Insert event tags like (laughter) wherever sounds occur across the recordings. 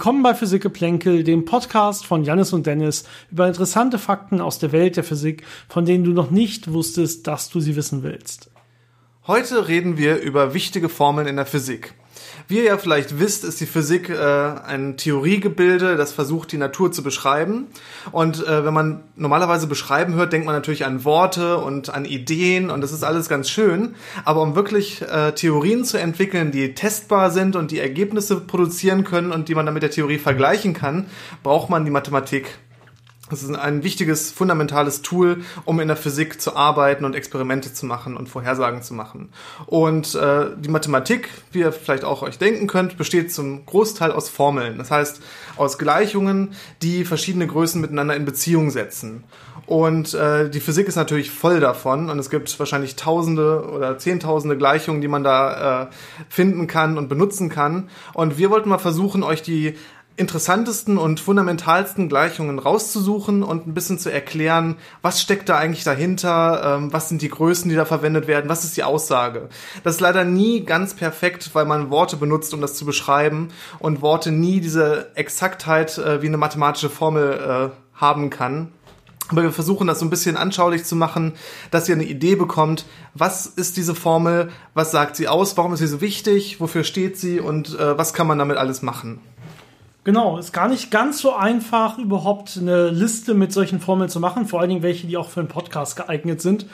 Willkommen bei Physikgeplänkel, dem Podcast von Jannis und Dennis über interessante Fakten aus der Welt der Physik, von denen du noch nicht wusstest, dass du sie wissen willst. Heute reden wir über wichtige Formeln in der Physik. Wie ihr ja vielleicht wisst, ist die Physik äh, ein Theoriegebilde, das versucht, die Natur zu beschreiben. Und äh, wenn man normalerweise beschreiben hört, denkt man natürlich an Worte und an Ideen und das ist alles ganz schön. Aber um wirklich äh, Theorien zu entwickeln, die testbar sind und die Ergebnisse produzieren können und die man dann mit der Theorie vergleichen kann, braucht man die Mathematik. Das ist ein wichtiges, fundamentales Tool, um in der Physik zu arbeiten und Experimente zu machen und Vorhersagen zu machen. Und äh, die Mathematik, wie ihr vielleicht auch euch denken könnt, besteht zum Großteil aus Formeln. Das heißt, aus Gleichungen, die verschiedene Größen miteinander in Beziehung setzen. Und äh, die Physik ist natürlich voll davon und es gibt wahrscheinlich Tausende oder Zehntausende Gleichungen, die man da äh, finden kann und benutzen kann. Und wir wollten mal versuchen, euch die interessantesten und fundamentalsten Gleichungen rauszusuchen und ein bisschen zu erklären, was steckt da eigentlich dahinter, ähm, was sind die Größen, die da verwendet werden, was ist die Aussage. Das ist leider nie ganz perfekt, weil man Worte benutzt, um das zu beschreiben und Worte nie diese Exaktheit äh, wie eine mathematische Formel äh, haben kann. Aber wir versuchen das so ein bisschen anschaulich zu machen, dass ihr eine Idee bekommt, was ist diese Formel, was sagt sie aus, warum ist sie so wichtig, wofür steht sie und äh, was kann man damit alles machen. Genau, ist gar nicht ganz so einfach, überhaupt eine Liste mit solchen Formeln zu machen, vor allen Dingen welche, die auch für einen Podcast geeignet sind.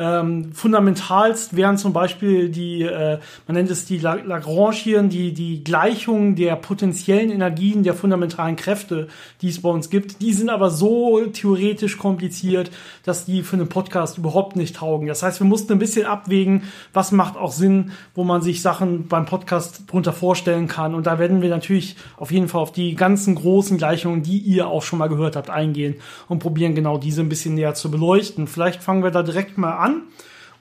Ähm, fundamentalst wären zum Beispiel die, äh, man nennt es die Lagrangian, die, die Gleichung der potenziellen Energien der fundamentalen Kräfte, die es bei uns gibt. Die sind aber so theoretisch kompliziert, dass die für einen Podcast überhaupt nicht taugen. Das heißt, wir mussten ein bisschen abwägen, was macht auch Sinn, wo man sich Sachen beim Podcast drunter vorstellen kann. Und da werden wir natürlich auf jeden Fall auf die ganzen großen Gleichungen, die ihr auch schon mal gehört habt, eingehen und probieren genau diese ein bisschen näher zu beleuchten. Vielleicht fangen wir da direkt mal an an.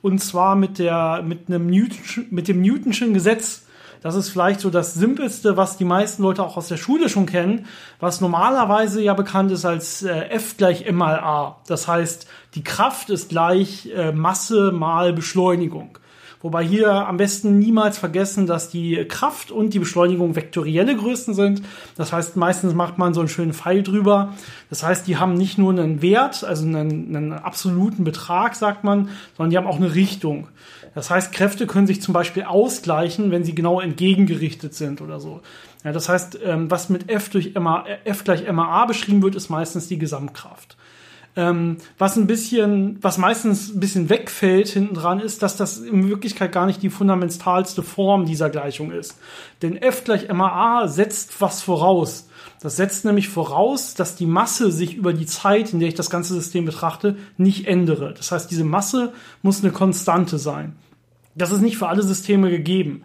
Und zwar mit der, mit einem Newton, mit dem Newtonschen Gesetz. Das ist vielleicht so das simpelste, was die meisten Leute auch aus der Schule schon kennen, was normalerweise ja bekannt ist als äh, F gleich M mal A. Das heißt, die Kraft ist gleich äh, Masse mal Beschleunigung. Wobei hier am besten niemals vergessen, dass die Kraft und die Beschleunigung vektorielle Größen sind. Das heißt, meistens macht man so einen schönen Pfeil drüber. Das heißt, die haben nicht nur einen Wert, also einen, einen absoluten Betrag, sagt man, sondern die haben auch eine Richtung. Das heißt, Kräfte können sich zum Beispiel ausgleichen, wenn sie genau entgegengerichtet sind oder so. Ja, das heißt, ähm, was mit F durch MA, F gleich MAA beschrieben wird, ist meistens die Gesamtkraft. Ähm, was ein bisschen, was meistens ein bisschen wegfällt hinten dran, ist, dass das in Wirklichkeit gar nicht die fundamentalste Form dieser Gleichung ist. Denn F gleich MAA setzt was voraus. Das setzt nämlich voraus, dass die Masse sich über die Zeit, in der ich das ganze System betrachte, nicht ändere. Das heißt, diese Masse muss eine Konstante sein. Das ist nicht für alle Systeme gegeben.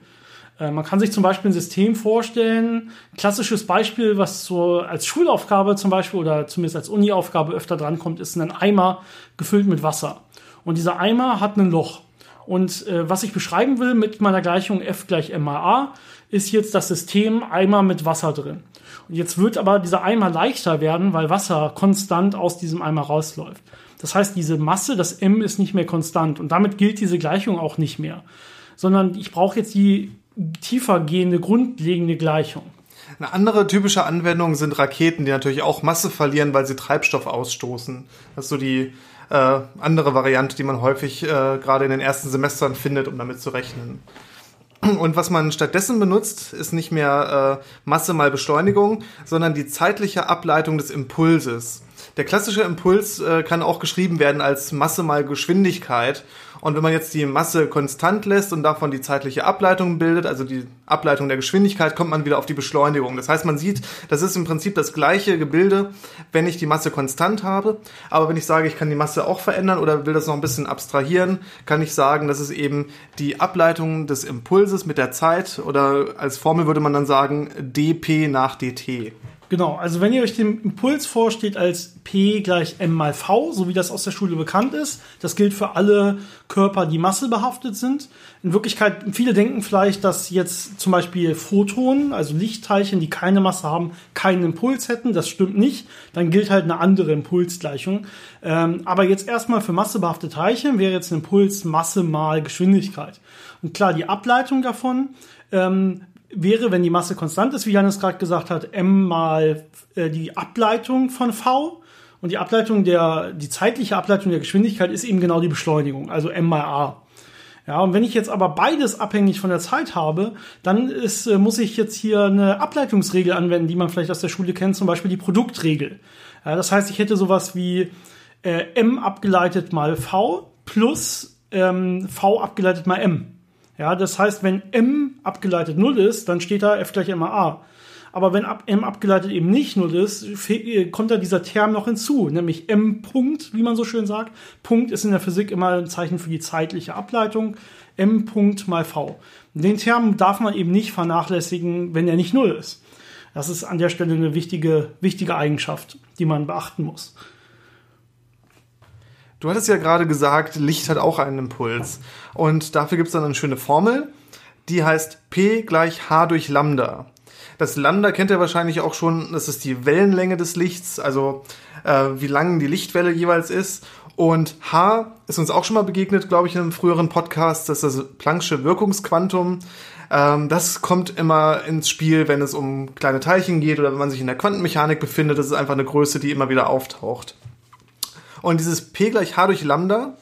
Äh, man kann sich zum Beispiel ein System vorstellen, klassisches Beispiel, was so als Schulaufgabe zum Beispiel oder zumindest als Uni-Aufgabe öfter drankommt, ist ein Eimer gefüllt mit Wasser. Und dieser Eimer hat ein Loch. Und äh, was ich beschreiben will mit meiner Gleichung F gleich M mal A, ist jetzt das System Eimer mit Wasser drin. Und jetzt wird aber dieser Eimer leichter werden, weil Wasser konstant aus diesem Eimer rausläuft. Das heißt, diese Masse, das M ist nicht mehr konstant und damit gilt diese Gleichung auch nicht mehr. Sondern ich brauche jetzt die tiefer gehende, grundlegende Gleichung. Eine andere typische Anwendung sind Raketen, die natürlich auch Masse verlieren, weil sie Treibstoff ausstoßen. Das ist so die äh, andere Variante, die man häufig äh, gerade in den ersten Semestern findet, um damit zu rechnen. Und was man stattdessen benutzt, ist nicht mehr äh, Masse mal Beschleunigung, sondern die zeitliche Ableitung des Impulses. Der klassische Impuls äh, kann auch geschrieben werden als Masse mal Geschwindigkeit. Und wenn man jetzt die Masse konstant lässt und davon die zeitliche Ableitung bildet, also die Ableitung der Geschwindigkeit, kommt man wieder auf die Beschleunigung. Das heißt, man sieht, das ist im Prinzip das gleiche Gebilde, wenn ich die Masse konstant habe. Aber wenn ich sage, ich kann die Masse auch verändern oder will das noch ein bisschen abstrahieren, kann ich sagen, das ist eben die Ableitung des Impulses mit der Zeit oder als Formel würde man dann sagen dp nach dt. Genau, also wenn ihr euch den Impuls vorsteht als P gleich M mal V, so wie das aus der Schule bekannt ist, das gilt für alle Körper, die massebehaftet sind. In Wirklichkeit, viele denken vielleicht, dass jetzt zum Beispiel Photonen, also Lichtteilchen, die keine Masse haben, keinen Impuls hätten. Das stimmt nicht. Dann gilt halt eine andere Impulsgleichung. Ähm, aber jetzt erstmal für massebehaftete Teilchen wäre jetzt ein Impuls Masse mal Geschwindigkeit. Und klar, die Ableitung davon ähm, wäre, wenn die Masse konstant ist, wie Janis gerade gesagt hat, m mal äh, die Ableitung von v. Und die Ableitung der, die zeitliche Ableitung der Geschwindigkeit ist eben genau die Beschleunigung, also m mal a. Ja, und wenn ich jetzt aber beides abhängig von der Zeit habe, dann ist, äh, muss ich jetzt hier eine Ableitungsregel anwenden, die man vielleicht aus der Schule kennt, zum Beispiel die Produktregel. Ja, das heißt, ich hätte sowas wie äh, m abgeleitet mal v plus ähm, v abgeleitet mal m. Ja, das heißt, wenn m abgeleitet 0 ist, dann steht da f gleich immer a. Aber wenn m abgeleitet eben nicht 0 ist, äh, kommt da dieser Term noch hinzu, nämlich m Punkt, wie man so schön sagt. Punkt ist in der Physik immer ein Zeichen für die zeitliche Ableitung. m Punkt mal v. Den Term darf man eben nicht vernachlässigen, wenn er nicht 0 ist. Das ist an der Stelle eine wichtige, wichtige Eigenschaft, die man beachten muss. Du hattest ja gerade gesagt, Licht hat auch einen Impuls. Und dafür gibt es dann eine schöne Formel, die heißt P gleich H durch Lambda. Das Lambda kennt ihr wahrscheinlich auch schon, das ist die Wellenlänge des Lichts, also äh, wie lang die Lichtwelle jeweils ist. Und H ist uns auch schon mal begegnet, glaube ich, in einem früheren Podcast, das ist das Planck'sche Wirkungsquantum. Ähm, das kommt immer ins Spiel, wenn es um kleine Teilchen geht oder wenn man sich in der Quantenmechanik befindet. Das ist einfach eine Größe, die immer wieder auftaucht. Und dieses P gleich H durch Lambda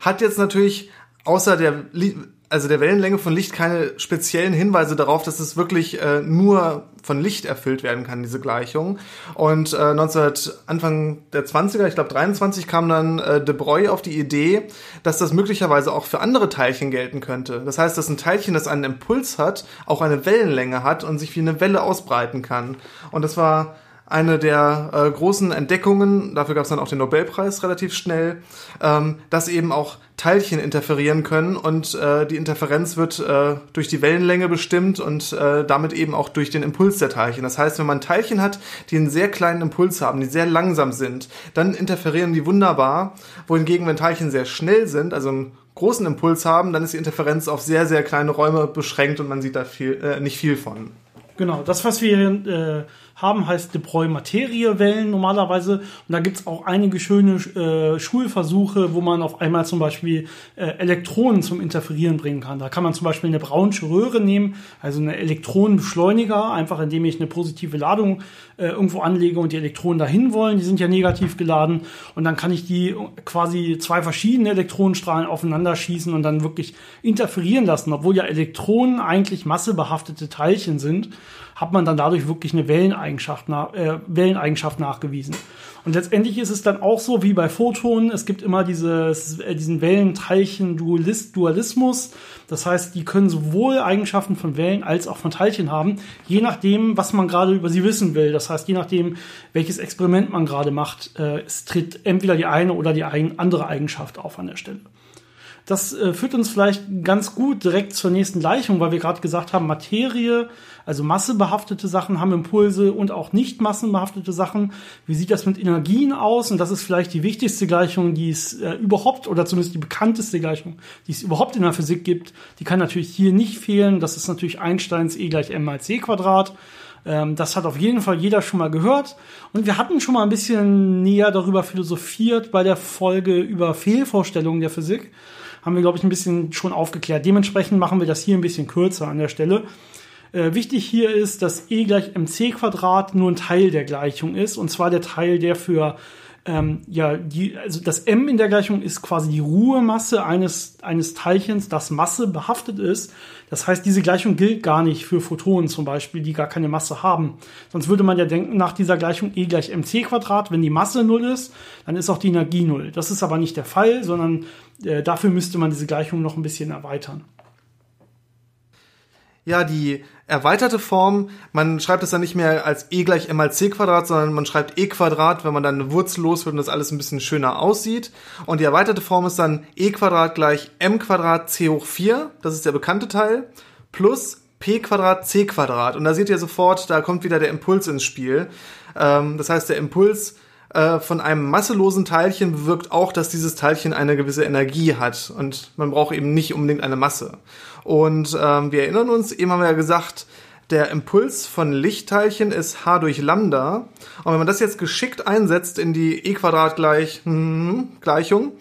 hat jetzt natürlich außer der, also der Wellenlänge von Licht keine speziellen Hinweise darauf, dass es wirklich äh, nur von Licht erfüllt werden kann, diese Gleichung. Und äh, 19, Anfang der 20er, ich glaube 23, kam dann äh, De Broglie auf die Idee, dass das möglicherweise auch für andere Teilchen gelten könnte. Das heißt, dass ein Teilchen, das einen Impuls hat, auch eine Wellenlänge hat und sich wie eine Welle ausbreiten kann. Und das war eine der äh, großen Entdeckungen, dafür gab es dann auch den Nobelpreis relativ schnell, ähm, dass eben auch Teilchen interferieren können und äh, die Interferenz wird äh, durch die Wellenlänge bestimmt und äh, damit eben auch durch den Impuls der Teilchen. Das heißt, wenn man Teilchen hat, die einen sehr kleinen Impuls haben, die sehr langsam sind, dann interferieren die wunderbar, wohingegen wenn Teilchen sehr schnell sind, also einen großen Impuls haben, dann ist die Interferenz auf sehr, sehr kleine Räume beschränkt und man sieht da viel, äh, nicht viel von. Genau, das, was wir äh, haben, heißt De Broglie-Materiewellen normalerweise. Und da gibt's auch einige schöne äh, Schulversuche, wo man auf einmal zum Beispiel äh, Elektronen zum Interferieren bringen kann. Da kann man zum Beispiel eine braunsche Röhre nehmen, also eine Elektronenbeschleuniger, einfach indem ich eine positive Ladung äh, irgendwo anlege und die Elektronen dahin wollen. Die sind ja negativ geladen. Und dann kann ich die quasi zwei verschiedene Elektronenstrahlen aufeinander schießen und dann wirklich interferieren lassen, obwohl ja Elektronen eigentlich massebehaftete Teilchen sind hat man dann dadurch wirklich eine Welleneigenschaft, nach, äh, Welleneigenschaft nachgewiesen. Und letztendlich ist es dann auch so wie bei Photonen, es gibt immer dieses, äh, diesen Wellenteilchen-Dualismus. Das heißt, die können sowohl Eigenschaften von Wellen als auch von Teilchen haben, je nachdem, was man gerade über sie wissen will. Das heißt, je nachdem, welches Experiment man gerade macht, äh, es tritt entweder die eine oder die andere Eigenschaft auf an der Stelle. Das äh, führt uns vielleicht ganz gut direkt zur nächsten Gleichung, weil wir gerade gesagt haben, Materie, also massebehaftete Sachen haben Impulse und auch nicht massenbehaftete Sachen. Wie sieht das mit Energien aus? Und das ist vielleicht die wichtigste Gleichung, die es äh, überhaupt, oder zumindest die bekannteste Gleichung, die es überhaupt in der Physik gibt. Die kann natürlich hier nicht fehlen. Das ist natürlich Einsteins E gleich m mal c Quadrat. Ähm, das hat auf jeden Fall jeder schon mal gehört. Und wir hatten schon mal ein bisschen näher darüber philosophiert bei der Folge über Fehlvorstellungen der Physik haben wir, glaube ich, ein bisschen schon aufgeklärt. Dementsprechend machen wir das hier ein bisschen kürzer an der Stelle. Äh, wichtig hier ist, dass e gleich mc Quadrat nur ein Teil der Gleichung ist, und zwar der Teil, der für ähm, ja, die, also das M in der Gleichung ist quasi die Ruhemasse eines, eines Teilchens, das Masse behaftet ist. Das heißt, diese Gleichung gilt gar nicht für Photonen zum Beispiel, die gar keine Masse haben. Sonst würde man ja denken, nach dieser Gleichung E gleich mc Quadrat, wenn die Masse null ist, dann ist auch die Energie null. Das ist aber nicht der Fall, sondern äh, dafür müsste man diese Gleichung noch ein bisschen erweitern. Ja, die erweiterte Form, man schreibt es dann nicht mehr als e gleich m mal c Quadrat, sondern man schreibt e Quadrat, wenn man dann eine Wurzel los wird und das alles ein bisschen schöner aussieht. Und die erweiterte Form ist dann e Quadrat gleich m Quadrat c hoch 4, das ist der bekannte Teil, plus p Quadrat c Quadrat. Und da seht ihr sofort, da kommt wieder der Impuls ins Spiel. Ähm, das heißt, der Impuls äh, von einem masselosen Teilchen bewirkt auch, dass dieses Teilchen eine gewisse Energie hat und man braucht eben nicht unbedingt eine Masse. Und ähm, wir erinnern uns, eben haben wir ja gesagt, der Impuls von Lichtteilchen ist h durch Lambda. Und wenn man das jetzt geschickt einsetzt in die e Quadrat gleich hm, Gleichung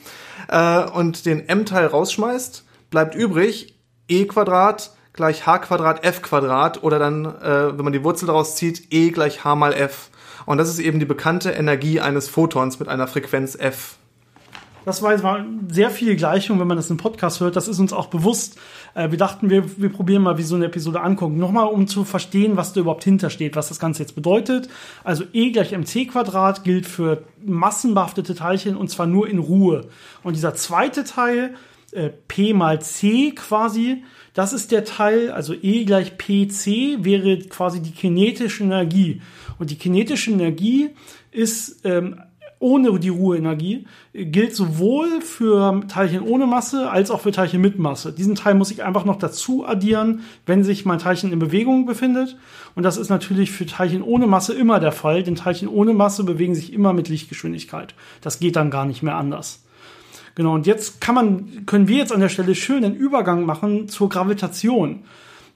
äh, und den m-Teil rausschmeißt, bleibt übrig e Quadrat gleich h Quadrat f Quadrat oder dann, äh, wenn man die Wurzel daraus zieht, E gleich h mal f. Und das ist eben die bekannte Energie eines Photons mit einer Frequenz f. Das war mal sehr viele Gleichungen, wenn man das im Podcast hört. Das ist uns auch bewusst. Äh, wir dachten, wir, wir probieren mal, wie so eine Episode angucken. Nochmal, um zu verstehen, was da überhaupt hintersteht, was das Ganze jetzt bedeutet. Also E gleich mc Quadrat gilt für massenbehaftete Teilchen und zwar nur in Ruhe. Und dieser zweite Teil, äh, P mal C quasi, das ist der Teil, also E gleich PC wäre quasi die kinetische Energie. Und die kinetische Energie ist ähm, ohne die Ruheenergie gilt sowohl für Teilchen ohne Masse als auch für Teilchen mit Masse. Diesen Teil muss ich einfach noch dazu addieren, wenn sich mein Teilchen in Bewegung befindet. Und das ist natürlich für Teilchen ohne Masse immer der Fall, denn Teilchen ohne Masse bewegen sich immer mit Lichtgeschwindigkeit. Das geht dann gar nicht mehr anders. Genau, und jetzt kann man, können wir jetzt an der Stelle schön einen Übergang machen zur Gravitation.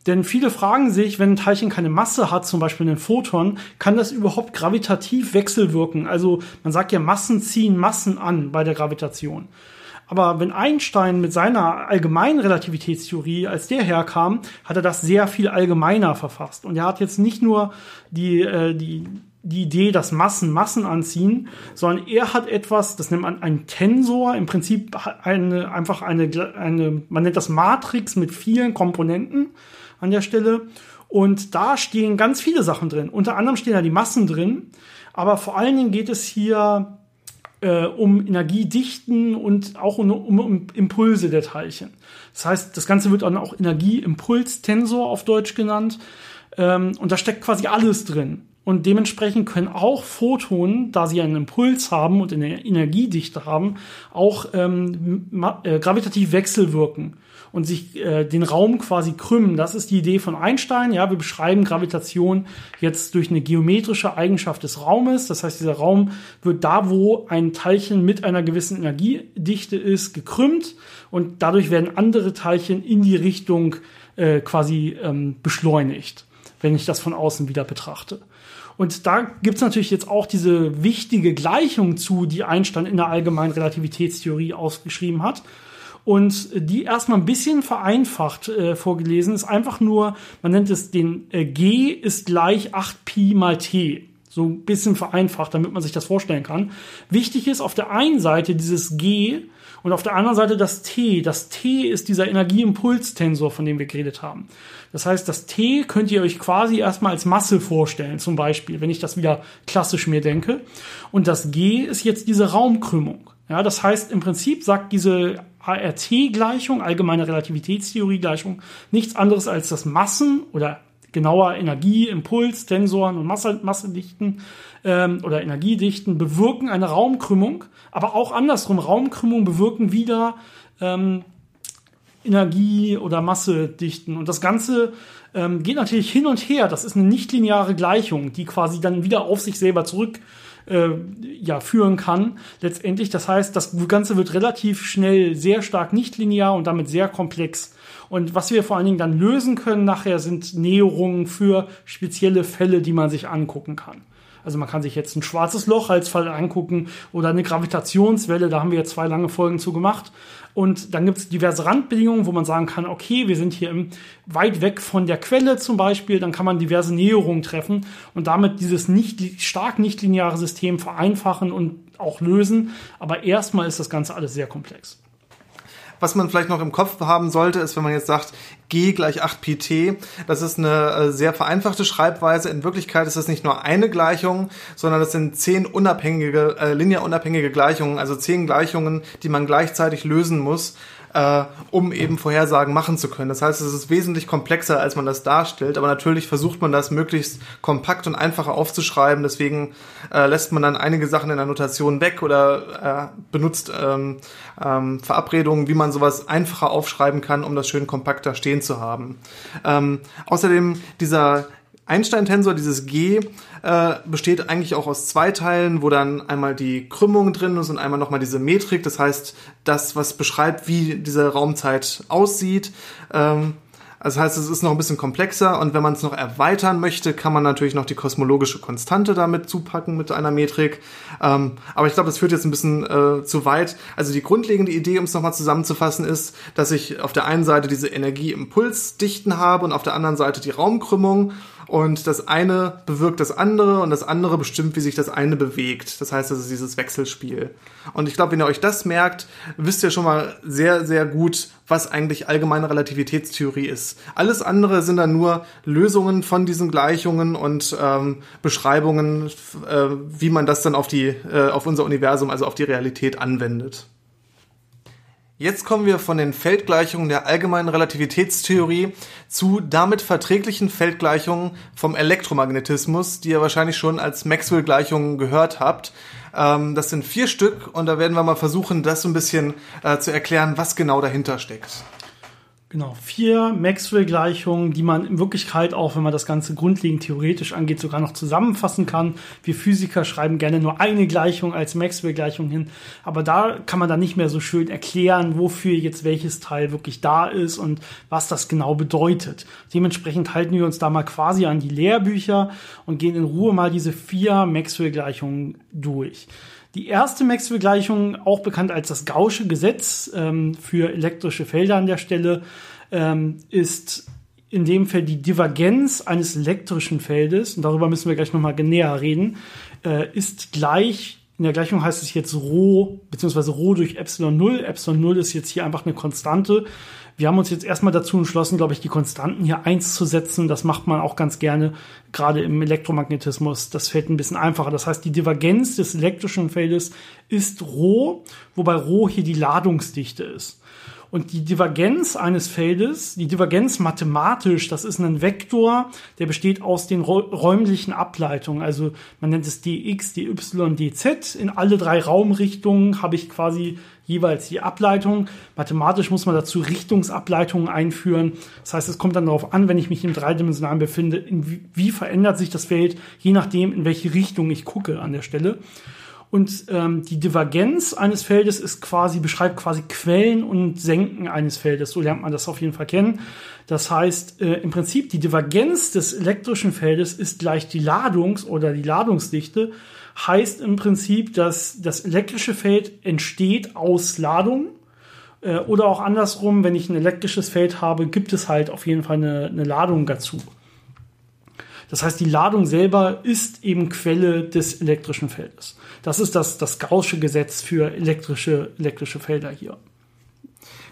Denn viele fragen sich, wenn ein Teilchen keine Masse hat, zum Beispiel ein Photon, kann das überhaupt gravitativ wechselwirken? Also man sagt ja, Massen ziehen Massen an bei der Gravitation. Aber wenn Einstein mit seiner allgemeinen Relativitätstheorie, als der herkam, hat er das sehr viel allgemeiner verfasst. Und er hat jetzt nicht nur die, äh, die, die Idee, dass Massen Massen anziehen, sondern er hat etwas, das nennt man einen Tensor, im Prinzip eine, einfach eine, eine, man nennt das Matrix mit vielen Komponenten an der Stelle. Und da stehen ganz viele Sachen drin. Unter anderem stehen da die Massen drin. Aber vor allen Dingen geht es hier äh, um Energiedichten und auch um, um, Impulse der Teilchen. Das heißt, das Ganze wird dann auch Energieimpulstensor auf Deutsch genannt. Ähm, und da steckt quasi alles drin. Und dementsprechend können auch Photonen, da sie einen Impuls haben und eine Energiedichte haben, auch ähm, äh, gravitativ wechselwirken und sich äh, den Raum quasi krümmen. Das ist die Idee von Einstein. Ja, wir beschreiben Gravitation jetzt durch eine geometrische Eigenschaft des Raumes. Das heißt, dieser Raum wird da, wo ein Teilchen mit einer gewissen Energiedichte ist, gekrümmt und dadurch werden andere Teilchen in die Richtung äh, quasi ähm, beschleunigt, wenn ich das von außen wieder betrachte. Und da gibt's natürlich jetzt auch diese wichtige Gleichung zu, die Einstein in der allgemeinen Relativitätstheorie ausgeschrieben hat und die erstmal ein bisschen vereinfacht äh, vorgelesen ist einfach nur, man nennt es den äh, G ist gleich 8 Pi mal T. So ein bisschen vereinfacht, damit man sich das vorstellen kann. Wichtig ist auf der einen Seite dieses G und auf der anderen Seite das T. Das T ist dieser Energieimpulstensor, von dem wir geredet haben. Das heißt, das T könnt ihr euch quasi erstmal als Masse vorstellen, zum Beispiel, wenn ich das wieder klassisch mir denke. Und das G ist jetzt diese Raumkrümmung. Ja, das heißt, im Prinzip sagt diese ART-Gleichung, allgemeine Relativitätstheorie-Gleichung, nichts anderes als dass Massen oder genauer Energie, Impuls, Tensoren und Masse, Massedichten ähm, oder Energiedichten bewirken eine Raumkrümmung, aber auch andersrum, Raumkrümmung bewirken wieder ähm, Energie- oder Massedichten. Und das Ganze ähm, geht natürlich hin und her. Das ist eine nichtlineare Gleichung, die quasi dann wieder auf sich selber zurück äh, ja, führen kann. Letztendlich, das heißt, das Ganze wird relativ schnell sehr stark nicht linear und damit sehr komplex. Und was wir vor allen Dingen dann lösen können nachher sind Näherungen für spezielle Fälle, die man sich angucken kann. Also man kann sich jetzt ein schwarzes Loch als Fall angucken oder eine Gravitationswelle, da haben wir jetzt zwei lange Folgen zu gemacht. Und dann gibt es diverse Randbedingungen, wo man sagen kann, okay, wir sind hier im, weit weg von der Quelle zum Beispiel, dann kann man diverse Näherungen treffen und damit dieses nicht, stark nichtlineare System vereinfachen und auch lösen. Aber erstmal ist das Ganze alles sehr komplex. Was man vielleicht noch im Kopf haben sollte, ist, wenn man jetzt sagt, G gleich 8 pt. Das ist eine äh, sehr vereinfachte Schreibweise. In Wirklichkeit ist das nicht nur eine Gleichung, sondern das sind zehn unabhängige, äh, linearunabhängige Gleichungen, also zehn Gleichungen, die man gleichzeitig lösen muss äh, um eben Vorhersagen machen zu können. Das heißt, es ist wesentlich komplexer, als man das darstellt, aber natürlich versucht man das möglichst kompakt und einfacher aufzuschreiben. Deswegen äh, lässt man dann einige Sachen in der Notation weg oder äh, benutzt ähm, ähm, Verabredungen, wie man sowas einfacher aufschreiben kann, um das schön kompakter stehen zu haben. Ähm, außerdem dieser Einstein-Tensor, dieses G, äh, besteht eigentlich auch aus zwei Teilen, wo dann einmal die Krümmung drin ist und einmal nochmal diese Metrik, das heißt das, was beschreibt, wie diese Raumzeit aussieht. Ähm, Das heißt, es ist noch ein bisschen komplexer und wenn man es noch erweitern möchte, kann man natürlich noch die kosmologische Konstante damit zupacken mit einer Metrik. Ähm, aber ich glaube, das führt jetzt ein bisschen äh, zu weit. Also die grundlegende Idee, um es nochmal zusammenzufassen, ist, dass ich auf der einen Seite diese Energieimpulsdichten habe und auf der anderen Seite die Raumkrümmung und das eine bewirkt das andere und das andere bestimmt, wie sich das eine bewegt. Das heißt, das ist dieses Wechselspiel. Und ich glaube, wenn ihr euch das merkt, wisst ihr schon mal sehr, sehr gut, was eigentlich allgemeine Relativitätstheorie ist. Alles andere sind dann nur Lösungen von diesen Gleichungen und ähm, Beschreibungen, äh, wie man das dann auf die, äh, auf unser Universum, also auf die Realität anwendet. Jetzt kommen wir von den Feldgleichungen der allgemeinen Relativitätstheorie zu damit verträglichen Feldgleichungen vom Elektromagnetismus, die ihr wahrscheinlich schon als Maxwell-Gleichungen gehört habt. Ähm, das sind vier Stück und da werden wir mal versuchen, das so ein bisschen äh, zu erklären, was genau dahinter steckt. Genau, vier Maxwell-Gleichungen, die man in Wirklichkeit auch, wenn man das Ganze grundlegend theoretisch angeht, sogar noch zusammenfassen kann. Wir Physiker schreiben gerne nur eine Gleichung als Maxwell-Gleichung hin, aber da kann man dann nicht mehr so schön erklären, wofür jetzt welches Teil wirklich da ist und was das genau bedeutet. Dementsprechend halten wir uns da mal quasi an die Lehrbücher und gehen in Ruhe mal diese vier Maxwell-Gleichungen durch. Die erste Maxwell-Gleichung, auch bekannt als das Gaußsche Gesetz ähm, für elektrische Felder an der Stelle, ähm, ist in dem Fall die Divergenz eines elektrischen Feldes, und darüber müssen wir gleich nochmal näher reden, äh, ist gleich, in der Gleichung heißt es jetzt Rho, beziehungsweise Rho durch Epsilon 0. Epsilon 0 ist jetzt hier einfach eine Konstante. Wir haben uns jetzt erstmal dazu entschlossen, glaube ich, die Konstanten hier eins zu setzen. Das macht man auch ganz gerne, gerade im Elektromagnetismus. Das fällt ein bisschen einfacher. Das heißt, die Divergenz des elektrischen Feldes ist Rho, wobei Rho hier die Ladungsdichte ist. Und die Divergenz eines Feldes, die Divergenz mathematisch, das ist ein Vektor, der besteht aus den räumlichen Ableitungen. Also man nennt es dx, dy, dz. In alle drei Raumrichtungen habe ich quasi jeweils die Ableitung. Mathematisch muss man dazu Richtungsableitungen einführen. Das heißt, es kommt dann darauf an, wenn ich mich im Dreidimensionalen befinde, wie, wie verändert sich das Feld, je nachdem, in welche Richtung ich gucke an der Stelle. Und ähm, die Divergenz eines Feldes ist quasi, beschreibt quasi Quellen und Senken eines Feldes. So lernt man das auf jeden Fall kennen. Das heißt, äh, im Prinzip die Divergenz des elektrischen Feldes ist gleich die Ladungs- oder die Ladungsdichte. Heißt im Prinzip, dass das elektrische Feld entsteht aus Ladung. Äh, oder auch andersrum, wenn ich ein elektrisches Feld habe, gibt es halt auf jeden Fall eine, eine Ladung dazu. Das heißt, die Ladung selber ist eben Quelle des elektrischen Feldes. Das ist das, das Gaußsche Gesetz für elektrische, elektrische Felder hier.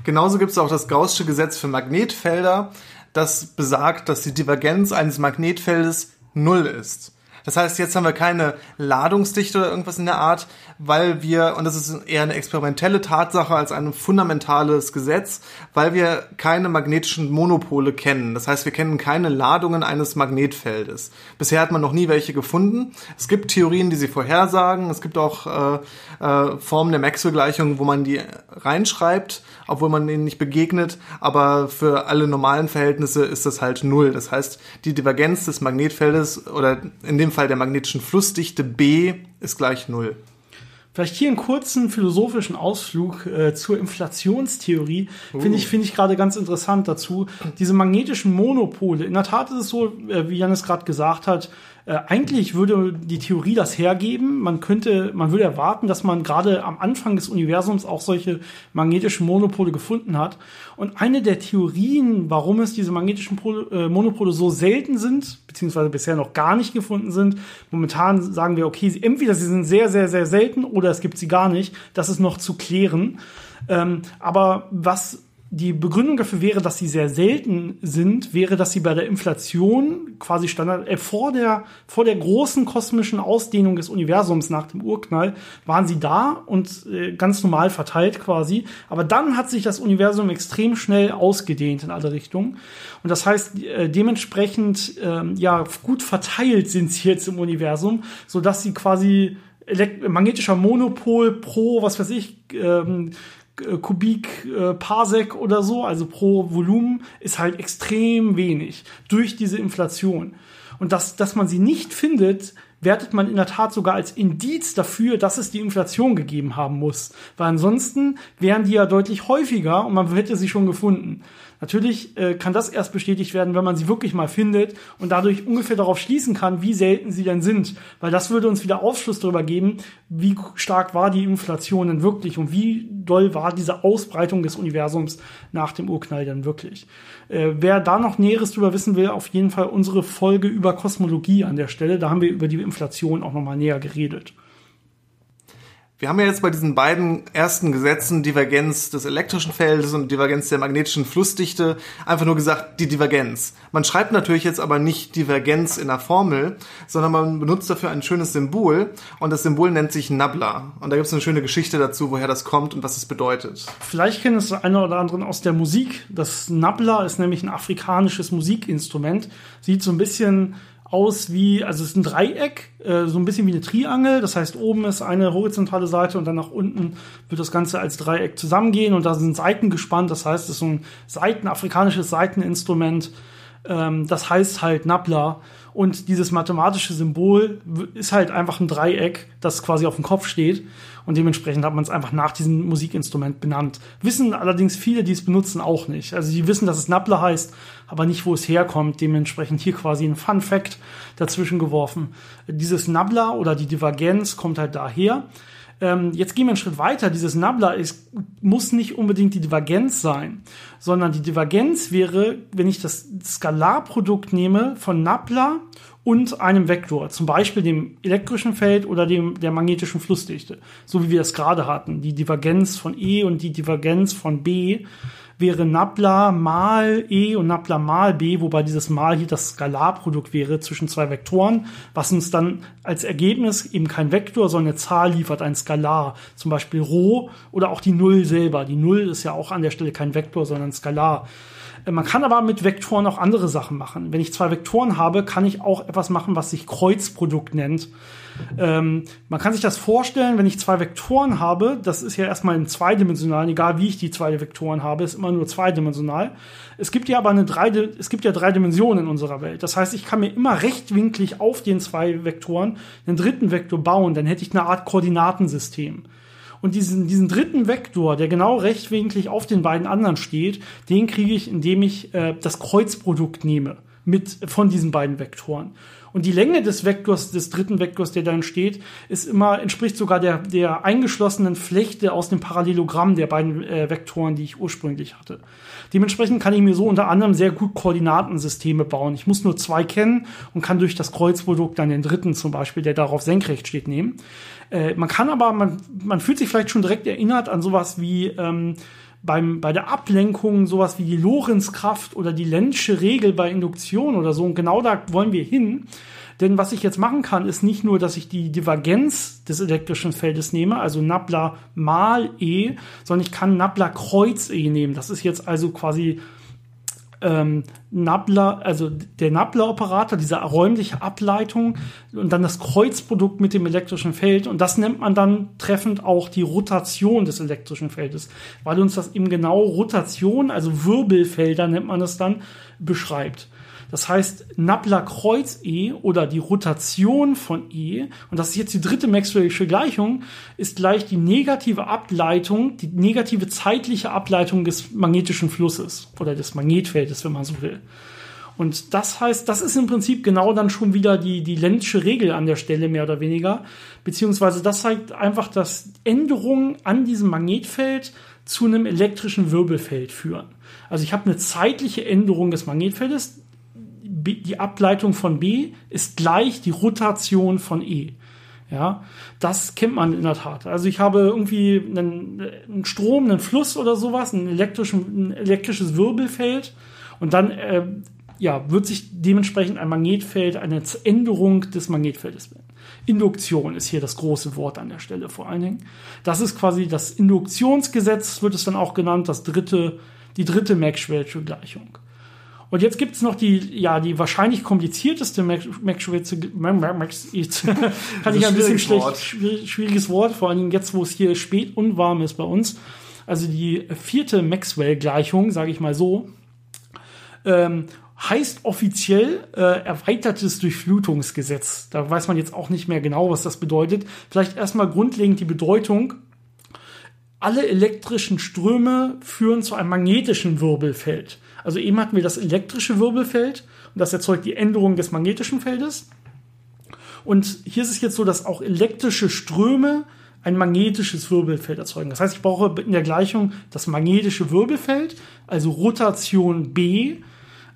Genauso gibt es auch das Gaußsche Gesetz für Magnetfelder, das besagt, dass die Divergenz eines Magnetfeldes null ist. Das heißt, jetzt haben wir keine Ladungsdichte oder irgendwas in der Art, weil wir, und das ist eher eine experimentelle Tatsache als ein fundamentales Gesetz, weil wir keine magnetischen Monopole kennen. Das heißt, wir kennen keine Ladungen eines Magnetfeldes. Bisher hat man noch nie welche gefunden. Es gibt Theorien, die sie vorhersagen. Es gibt auch äh, äh, Formen der Maxwell-Gleichung, wo man die reinschreibt, obwohl man ihnen nicht begegnet. Aber für alle normalen Verhältnisse ist das halt null. Das heißt, die Divergenz des Magnetfeldes oder in dem Fall der magnetischen Flussdichte B ist gleich null. Vielleicht hier einen kurzen philosophischen Ausflug äh, zur Inflationstheorie. Uh. Finde ich, finde ich gerade ganz interessant dazu. Diese magnetischen Monopole. In der Tat ist es so, äh, wie Janis gerade gesagt hat, äh, eigentlich würde die Theorie das hergeben. Man könnte, man würde erwarten, dass man gerade am Anfang des Universums auch solche magnetischen Monopole gefunden hat. Und eine der Theorien, warum es diese magnetischen Pol äh, Monopole so selten sind, beziehungsweise bisher noch gar nicht gefunden sind, momentan sagen wir, okay, entweder sie sind sehr, sehr, sehr selten oder es gibt sie gar nicht. Das ist noch zu klären. Ähm, aber was die Begründung dafür wäre, dass sie sehr selten sind, wäre, dass sie bei der Inflation quasi Standard, äh, vor der, vor der großen kosmischen Ausdehnung des Universums nach dem Urknall waren sie da und äh, ganz normal verteilt quasi. Aber dann hat sich das Universum extrem schnell ausgedehnt in alle Richtungen. Und das heißt, äh, dementsprechend, äh, ja, gut verteilt sind sie jetzt im Universum, so dass sie quasi magnetischer Monopol pro, was weiß ich, ähm, äh, Kubik äh, Parsec oder so, also pro Volumen, ist halt extrem wenig durch diese Inflation. Und dass, dass man sie nicht findet, wertet man in der Tat sogar als Indiz dafür, dass es die Inflation gegeben haben muss. Weil ansonsten wären die ja deutlich häufiger und man hätte sie schon gefunden. Natürlich äh, kann das erst bestätigt werden, wenn man sie wirklich mal findet und dadurch ungefähr darauf schließen kann, wie selten sie denn sind. Weil das würde uns wieder Aufschluss darüber geben, wie stark war die Inflation denn wirklich und wie doll war diese Ausbreitung des Universums nach dem Urknall denn wirklich. Äh, wer da noch Näheres drüber wissen will, auf jeden Fall unsere Folge über Kosmologie an der Stelle. Da haben wir über die Inflation auch nochmal näher geredet. Wir haben ja jetzt bei diesen beiden ersten Gesetzen, Divergenz des elektrischen Feldes und Divergenz der magnetischen Flussdichte, einfach nur gesagt, die Divergenz. Man schreibt natürlich jetzt aber nicht Divergenz in der Formel, sondern man benutzt dafür ein schönes Symbol und das Symbol nennt sich Nabla. Und da gibt es eine schöne Geschichte dazu, woher das kommt und was es bedeutet. Vielleicht kennen es eine oder anderen aus der Musik. Das Nabla ist nämlich ein afrikanisches Musikinstrument. Sieht so ein bisschen aus wie, also es ist ein Dreieck, äh, so ein bisschen wie eine Triangel. Das heißt, oben ist eine horizontale Seite und dann nach unten wird das Ganze als Dreieck zusammengehen und da sind Seiten gespannt. Das heißt, es ist so ein Seiten, afrikanisches Seiteninstrument. Ähm, das heißt halt Nabla. Und dieses mathematische Symbol ist halt einfach ein Dreieck, das quasi auf dem Kopf steht. Und dementsprechend hat man es einfach nach diesem Musikinstrument benannt. Wissen allerdings viele, die es benutzen, auch nicht. Also die wissen, dass es Nabla heißt, aber nicht, wo es herkommt. Dementsprechend hier quasi ein Fun Fact dazwischen geworfen. Dieses Nabla oder die Divergenz kommt halt daher. Ähm, jetzt gehen wir einen Schritt weiter. Dieses Nabla ist, muss nicht unbedingt die Divergenz sein, sondern die Divergenz wäre, wenn ich das Skalarprodukt nehme von Nabla und einem Vektor, zum Beispiel dem elektrischen Feld oder dem der magnetischen Flussdichte, so wie wir es gerade hatten. Die Divergenz von E und die Divergenz von B wäre Nabla mal E und Nabla mal B, wobei dieses mal hier das Skalarprodukt wäre zwischen zwei Vektoren, was uns dann als Ergebnis eben kein Vektor, sondern eine Zahl liefert, ein Skalar, zum Beispiel Rho oder auch die Null selber. Die Null ist ja auch an der Stelle kein Vektor, sondern Skalar. Man kann aber mit Vektoren auch andere Sachen machen. Wenn ich zwei Vektoren habe, kann ich auch etwas machen, was sich Kreuzprodukt nennt. Ähm, man kann sich das vorstellen, wenn ich zwei Vektoren habe, das ist ja erstmal im zweidimensionalen, egal wie ich die zwei Vektoren habe, ist immer nur zweidimensional. Es gibt ja aber eine drei, es gibt ja drei Dimensionen in unserer Welt. Das heißt, ich kann mir immer rechtwinklig auf den zwei Vektoren einen dritten Vektor bauen, dann hätte ich eine Art Koordinatensystem. Und diesen, diesen dritten Vektor, der genau rechtwinklig auf den beiden anderen steht, den kriege ich, indem ich äh, das Kreuzprodukt nehme mit von diesen beiden Vektoren. Und die Länge des Vektors, des dritten Vektors, der da entsteht, ist immer, entspricht sogar der, der eingeschlossenen Flechte aus dem Parallelogramm der beiden äh, Vektoren, die ich ursprünglich hatte. Dementsprechend kann ich mir so unter anderem sehr gut Koordinatensysteme bauen. Ich muss nur zwei kennen und kann durch das Kreuzprodukt dann den dritten zum Beispiel, der darauf senkrecht steht, nehmen. Äh, man kann aber, man, man fühlt sich vielleicht schon direkt erinnert an sowas wie ähm, beim, bei der Ablenkung sowas wie die Lorenzkraft oder die Lenzsche Regel bei Induktion oder so. Und genau da wollen wir hin. Denn was ich jetzt machen kann, ist nicht nur, dass ich die Divergenz des elektrischen Feldes nehme, also Nabla mal E, sondern ich kann Nabla Kreuz E nehmen. Das ist jetzt also quasi ähm, Nabla, also der Nabla-Operator, diese räumliche Ableitung und dann das Kreuzprodukt mit dem elektrischen Feld. Und das nennt man dann treffend auch die Rotation des elektrischen Feldes, weil uns das eben genau Rotation, also Wirbelfelder nennt man das dann, beschreibt. Das heißt, Nabla-Kreuz E oder die Rotation von E, und das ist jetzt die dritte Maxwell'sche Gleichung, ist gleich die negative Ableitung, die negative zeitliche Ableitung des magnetischen Flusses oder des Magnetfeldes, wenn man so will. Und das heißt, das ist im Prinzip genau dann schon wieder die, die Lenzsche Regel an der Stelle, mehr oder weniger. Beziehungsweise das zeigt einfach, dass Änderungen an diesem Magnetfeld zu einem elektrischen Wirbelfeld führen. Also ich habe eine zeitliche Änderung des Magnetfeldes, die Ableitung von B ist gleich die Rotation von E. Ja, das kennt man in der Tat. Also ich habe irgendwie einen, einen Strom, einen Fluss oder sowas, ein, ein elektrisches Wirbelfeld und dann äh, ja, wird sich dementsprechend ein Magnetfeld, eine Änderung des Magnetfeldes bilden. Induktion ist hier das große Wort an der Stelle vor allen Dingen. Das ist quasi das Induktionsgesetz, wird es dann auch genannt, das dritte, die dritte Maxwell'sche Gleichung. Und jetzt gibt es noch die, ja, die wahrscheinlich komplizierteste Mac-Schwitze, Max, jetzt kann ich ein bisschen schlecht, Wort. schwieriges Wort, vor allem jetzt, wo es hier spät und warm ist bei uns. Also die vierte Maxwell-Gleichung, sage ich mal so. Ähm, heißt offiziell äh, erweitertes Durchflutungsgesetz. Da weiß man jetzt auch nicht mehr genau, was das bedeutet. Vielleicht erstmal grundlegend die Bedeutung. Alle elektrischen Ströme führen zu einem magnetischen Wirbelfeld. Also eben hatten wir das elektrische Wirbelfeld und das erzeugt die Änderung des magnetischen Feldes. Und hier ist es jetzt so, dass auch elektrische Ströme ein magnetisches Wirbelfeld erzeugen. Das heißt, ich brauche in der Gleichung das magnetische Wirbelfeld, also Rotation B,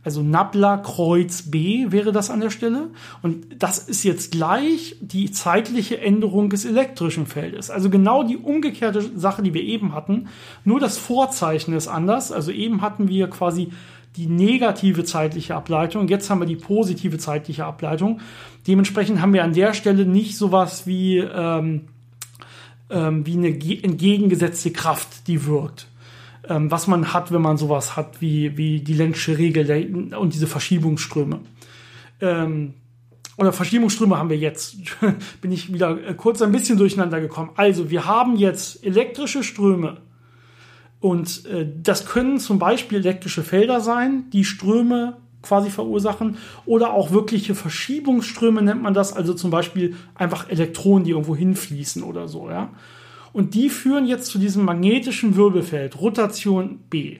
also Nabla Kreuz B wäre das an der Stelle. Und das ist jetzt gleich die zeitliche Änderung des elektrischen Feldes. Also genau die umgekehrte Sache, die wir eben hatten. Nur das Vorzeichen ist anders. Also eben hatten wir quasi die negative zeitliche Ableitung. Jetzt haben wir die positive zeitliche Ableitung. Dementsprechend haben wir an der Stelle nicht sowas wie, ähm, ähm, wie eine entgegengesetzte Kraft, die wirkt. Ähm, was man hat, wenn man sowas hat wie, wie die Lenzsche Regel und diese Verschiebungsströme. Ähm, oder Verschiebungsströme haben wir jetzt. (laughs) Bin ich wieder äh, kurz ein bisschen durcheinander gekommen. Also, wir haben jetzt elektrische Ströme. Und äh, das können zum Beispiel elektrische Felder sein, die Ströme quasi verursachen. Oder auch wirkliche Verschiebungsströme nennt man das. Also zum Beispiel einfach Elektronen, die irgendwo hinfließen oder so, ja. Und die führen jetzt zu diesem magnetischen Wirbelfeld, Rotation B.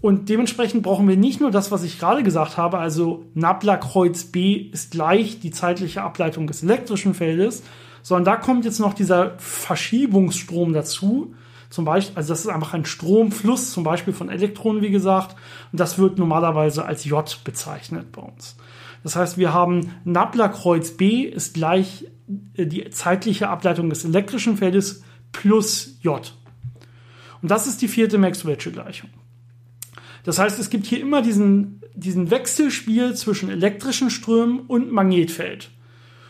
Und dementsprechend brauchen wir nicht nur das, was ich gerade gesagt habe, also Nabla-Kreuz B ist gleich die zeitliche Ableitung des elektrischen Feldes, sondern da kommt jetzt noch dieser Verschiebungsstrom dazu. Zum Beispiel, also das ist einfach ein Stromfluss, zum Beispiel von Elektronen, wie gesagt. Und das wird normalerweise als J bezeichnet bei uns. Das heißt, wir haben Nabla-Kreuz B ist gleich die zeitliche Ableitung des elektrischen Feldes plus J. Und das ist die vierte Maxwell'sche Gleichung. Das heißt, es gibt hier immer diesen, diesen Wechselspiel zwischen elektrischen Strömen und Magnetfeld.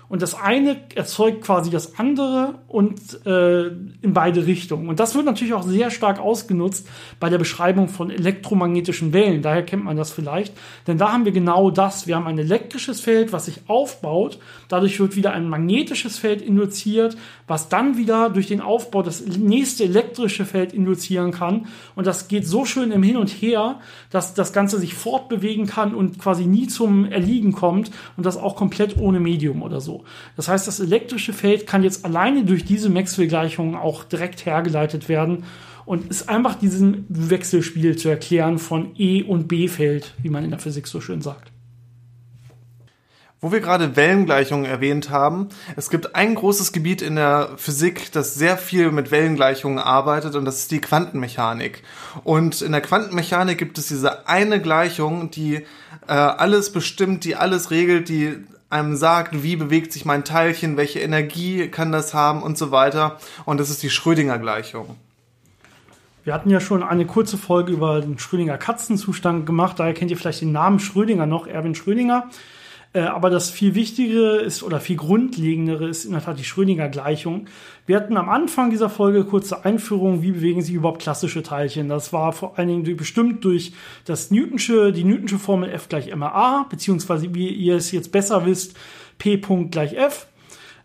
Und das eine erzeugt quasi das andere und äh, in beide Richtungen. Und das wird natürlich auch sehr stark ausgenutzt bei der Beschreibung von elektromagnetischen Wellen. Daher kennt man das vielleicht. Denn da haben wir genau das. Wir haben ein elektrisches Feld, was sich aufbaut. Dadurch wird wieder ein magnetisches Feld induziert, was dann wieder durch den Aufbau das nächste elektrische Feld induzieren kann. Und das geht so schön im Hin und Her, dass das Ganze sich fortbewegen kann und quasi nie zum Erliegen kommt. Und das auch komplett ohne Medium oder so. Das heißt, das elektrische Feld kann jetzt alleine durch diese Maxwell-Gleichungen auch direkt hergeleitet werden und ist einfach diesem Wechselspiel zu erklären von E- und B-Feld, wie man in der Physik so schön sagt. Wo wir gerade Wellengleichungen erwähnt haben, es gibt ein großes Gebiet in der Physik, das sehr viel mit Wellengleichungen arbeitet und das ist die Quantenmechanik. Und in der Quantenmechanik gibt es diese eine Gleichung, die äh, alles bestimmt, die alles regelt, die einem sagt, wie bewegt sich mein Teilchen, welche Energie kann das haben und so weiter. Und das ist die Schrödinger-Gleichung. Wir hatten ja schon eine kurze Folge über den Schrödinger Katzenzustand gemacht. Daher kennt ihr vielleicht den Namen Schrödinger noch, Erwin Schrödinger. Äh, aber das viel Wichtigere ist oder viel Grundlegendere ist in der Tat die Schrödinger Gleichung. Wir hatten am Anfang dieser Folge kurze Einführung, wie bewegen sich überhaupt klassische Teilchen. Das war vor allen Dingen bestimmt durch das Newtonsche, die Newtonsche Formel F gleich ma, beziehungsweise wie ihr es jetzt besser wisst, P Punkt gleich F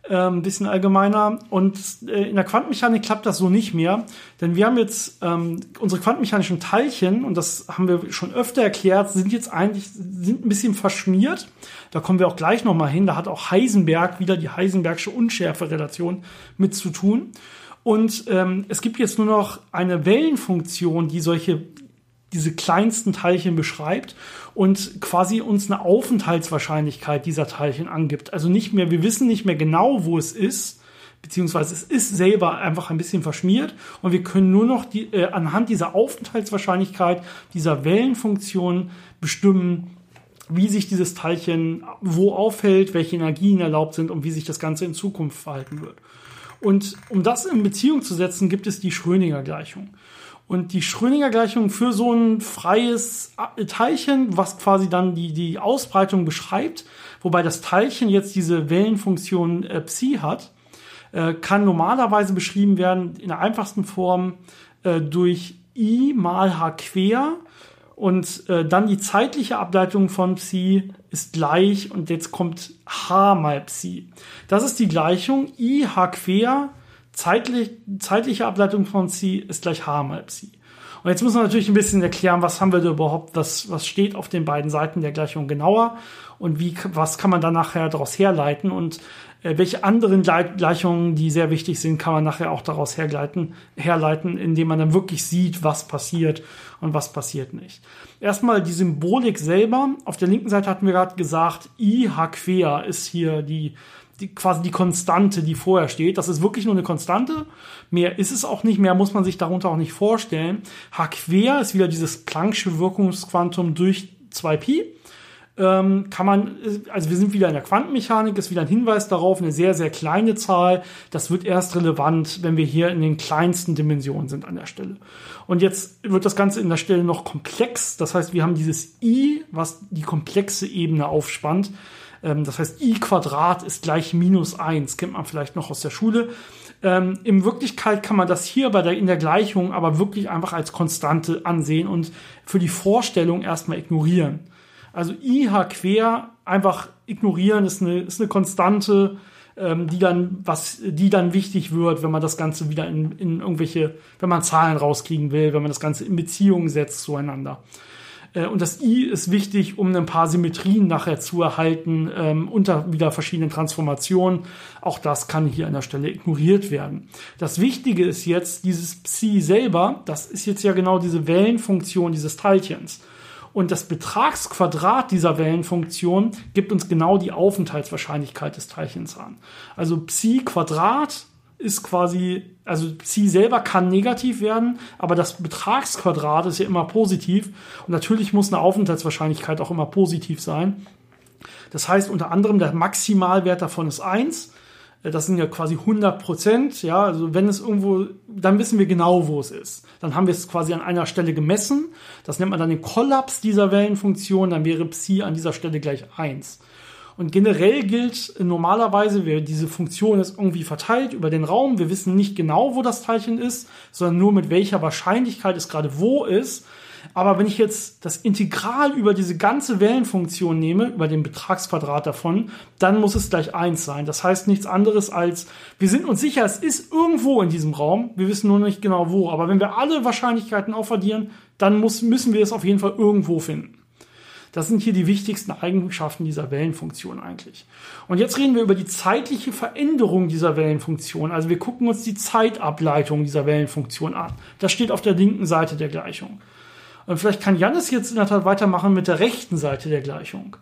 ein bisschen allgemeiner. Und äh, in der Quantenmechanik klappt das so nicht mehr, denn wir haben jetzt ähm, unsere quantenmechanischen Teilchen, und das haben wir schon öfter erklärt, sind jetzt eigentlich sind ein bisschen verschmiert. Da kommen wir auch gleich nochmal hin. Da hat auch Heisenberg wieder die Heisenbergsche Unschärferelation mit zu tun. Und ähm, es gibt jetzt nur noch eine Wellenfunktion, die solche diese kleinsten Teilchen beschreibt und quasi uns eine Aufenthaltswahrscheinlichkeit dieser Teilchen angibt. Also nicht mehr, wir wissen nicht mehr genau, wo es ist, beziehungsweise es ist selber einfach ein bisschen verschmiert und wir können nur noch die, äh, anhand dieser Aufenthaltswahrscheinlichkeit, dieser Wellenfunktion bestimmen, wie sich dieses Teilchen wo aufhält, welche Energien erlaubt sind und wie sich das Ganze in Zukunft verhalten wird. Und um das in Beziehung zu setzen, gibt es die Schrödinger-Gleichung. Und die Schrödinger-Gleichung für so ein freies Teilchen, was quasi dann die, die Ausbreitung beschreibt, wobei das Teilchen jetzt diese Wellenfunktion äh, Psi hat, äh, kann normalerweise beschrieben werden in der einfachsten Form äh, durch I mal H quer und äh, dann die zeitliche Ableitung von Psi ist gleich und jetzt kommt H mal Psi. Das ist die Gleichung I H quer zeitlich, zeitliche Ableitung von Psi ist gleich h mal Psi. Und jetzt muss man natürlich ein bisschen erklären, was haben wir da überhaupt, was, was steht auf den beiden Seiten der Gleichung genauer und wie, was kann man dann nachher daraus herleiten und äh, welche anderen Gleichungen, die sehr wichtig sind, kann man nachher auch daraus herleiten, herleiten, indem man dann wirklich sieht, was passiert und was passiert nicht. Erstmal die Symbolik selber. Auf der linken Seite hatten wir gerade gesagt, I H quer ist hier die, die quasi die Konstante, die vorher steht. Das ist wirklich nur eine Konstante. Mehr ist es auch nicht. Mehr muss man sich darunter auch nicht vorstellen. H quer ist wieder dieses Planck'sche Wirkungsquantum durch 2pi ähm, kann man, also wir sind wieder in der Quantenmechanik, ist wieder ein Hinweis darauf, eine sehr, sehr kleine Zahl. Das wird erst relevant, wenn wir hier in den kleinsten Dimensionen sind an der Stelle. Und jetzt wird das Ganze in der Stelle noch komplex. Das heißt, wir haben dieses i, was die komplexe Ebene aufspannt. Ähm, das heißt, i Quadrat ist gleich minus eins. Kennt man vielleicht noch aus der Schule. Ähm, in Wirklichkeit kann man das hier bei der, in der Gleichung aber wirklich einfach als Konstante ansehen und für die Vorstellung erstmal ignorieren. Also IH quer einfach ignorieren ist eine, ist eine Konstante, ähm, die dann, was, die dann wichtig wird, wenn man das Ganze wieder in, in irgendwelche, wenn man Zahlen rauskriegen will, wenn man das Ganze in Beziehungen setzt zueinander. Äh, und das I ist wichtig, um ein paar Symmetrien nachher zu erhalten ähm, unter wieder verschiedenen Transformationen. Auch das kann hier an der Stelle ignoriert werden. Das Wichtige ist jetzt, dieses Psi selber, das ist jetzt ja genau diese Wellenfunktion dieses Teilchens. Und das Betragsquadrat dieser Wellenfunktion gibt uns genau die Aufenthaltswahrscheinlichkeit des Teilchens an. Also Psi Quadrat ist quasi, also Psi selber kann negativ werden, aber das Betragsquadrat ist ja immer positiv. Und natürlich muss eine Aufenthaltswahrscheinlichkeit auch immer positiv sein. Das heißt unter anderem, der Maximalwert davon ist eins äh, das sind ja quasi 100 Prozent, ja, also wenn es irgendwo, dann wissen wir genau, wo es ist. Dann haben wir es quasi an einer Stelle gemessen. Das nennt man dann den Kollaps dieser Wellenfunktion, dann wäre Psi an dieser Stelle gleich 1. Und generell gilt normalerweise, wir, diese Funktion ist irgendwie verteilt über den Raum. Wir wissen nicht genau, wo das Teilchen ist, sondern nur mit welcher Wahrscheinlichkeit es gerade wo ist. Aber wenn ich jetzt das Integral über diese ganze Wellenfunktion nehme, über den Betragsquadrat davon, dann muss es gleich eins sein. Das heißt nichts anderes als, wir sind uns sicher, es ist irgendwo in diesem Raum. Wir wissen nur nicht genau wo. Aber wenn wir alle Wahrscheinlichkeiten aufaddieren, dann muss, müssen wir es auf jeden Fall irgendwo finden. Das sind hier die wichtigsten Eigenschaften dieser Wellenfunktion eigentlich. Und jetzt reden wir über die zeitliche Veränderung dieser Wellenfunktion. Also wir gucken uns die Zeitableitung dieser Wellenfunktion an. Das steht auf der linken Seite der Gleichung. Und vielleicht kann Janis jetzt in der Tat weitermachen mit der rechten Seite der Gleichung.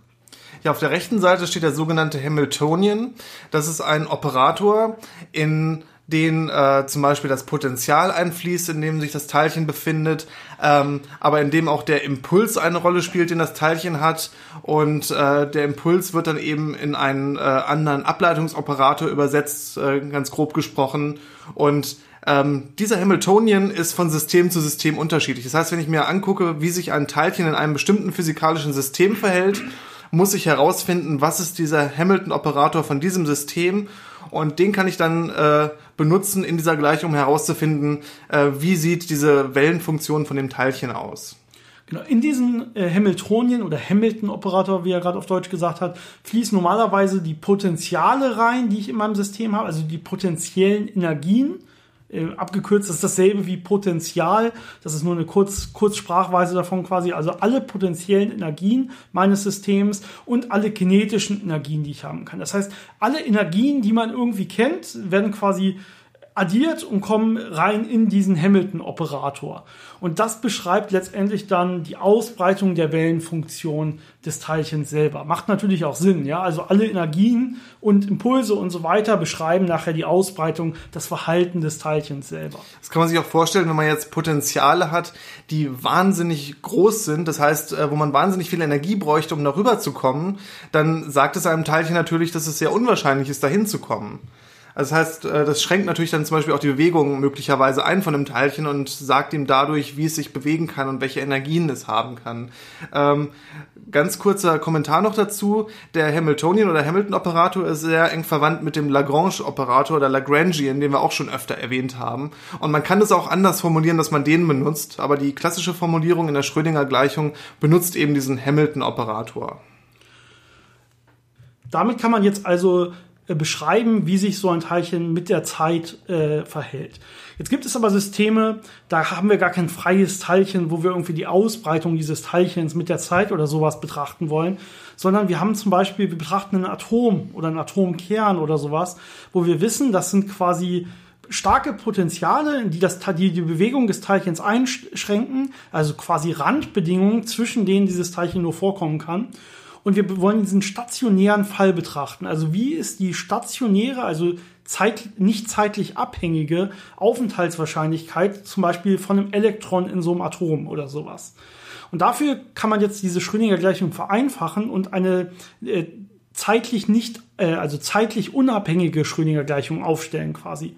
Ja, auf der rechten Seite steht der sogenannte Hamiltonian. Das ist ein Operator, in den äh, zum Beispiel das Potenzial einfließt, in dem sich das Teilchen befindet, ähm, aber in dem auch der Impuls eine Rolle spielt, den das Teilchen hat. Und äh, der Impuls wird dann eben in einen äh, anderen Ableitungsoperator übersetzt, äh, ganz grob gesprochen. Und ähm, dieser Hamiltonian ist von System zu System unterschiedlich. Das heißt, wenn ich mir angucke, wie sich ein Teilchen in einem bestimmten physikalischen System verhält, muss ich herausfinden, was ist dieser Hamilton-Operator von diesem System und den kann ich dann äh, benutzen in dieser Gleichung, um herauszufinden, äh, wie sieht diese Wellenfunktion von dem Teilchen aus. Genau, in diesen äh, Hamiltonien oder Hamilton-Operator, wie er gerade auf Deutsch gesagt hat, fließen normalerweise die Potenziale rein, die ich in meinem System habe, also die potenziellen Energien äh, abgekürzt ist dasselbe wie Potenzial. Das ist nur eine Kurz, Kurzsprachweise davon quasi. Also alle potenziellen Energien meines Systems und alle kinetischen Energien, die ich haben kann. Das heißt, alle Energien, die man irgendwie kennt, werden quasi addiert und kommen rein in diesen Hamilton-Operator. Und das beschreibt letztendlich dann die Ausbreitung der Wellenfunktion des Teilchens selber. Macht natürlich auch Sinn, ja. Also alle Energien und Impulse und so weiter beschreiben nachher die Ausbreitung, das Verhalten des Teilchens selber. Das kann man sich auch vorstellen, wenn man jetzt Potenziale hat, die wahnsinnig groß sind, das heißt, äh, wo man wahnsinnig viel Energie bräuchte, um darüber zu kommen, dann sagt es einem Teilchen natürlich, dass es sehr unwahrscheinlich ist, dahin zu kommen. Also das heißt, äh, das schränkt natürlich dann zum Beispiel auch die Bewegung möglicherweise ein von einem Teilchen und sagt ihm dadurch, wie es sich bewegen kann und welche Energien es haben kann. Ähm, ganz kurzer Kommentar noch dazu. Der Hamiltonian oder Hamilton-Operator ist sehr eng verwandt mit dem Lagrange-Operator oder Lagrangian, den wir auch schon öfter erwähnt haben. Und man kann das auch anders formulieren, dass man den benutzt, aber die klassische Formulierung in der Schrödinger-Gleichung benutzt eben diesen Hamilton-Operator. Damit kann man jetzt also beschreiben, wie sich so ein Teilchen mit der Zeit äh, verhält. Jetzt gibt es aber Systeme, da haben wir gar kein freies Teilchen, wo wir irgendwie die Ausbreitung dieses Teilchens mit der Zeit oder sowas betrachten wollen, sondern wir haben zum Beispiel, wir betrachten ein Atom oder einen Atomkern oder sowas, wo wir wissen, das sind quasi starke Potenziale, die das, die, die Bewegung des Teilchens einschränken, also quasi Randbedingungen, zwischen denen dieses Teilchen nur vorkommen kann. Und wir wollen diesen stationären Fall betrachten. Also wie ist die stationäre, also zeit, nicht zeitlich abhängige Aufenthaltswahrscheinlichkeit zum Beispiel von einem Elektron in so einem Atom oder sowas. Und dafür kann man jetzt diese Schrödinger-Gleichung vereinfachen und eine äh, zeitlich nicht, äh, also zeitlich unabhängige Schrödinger-Gleichung aufstellen quasi.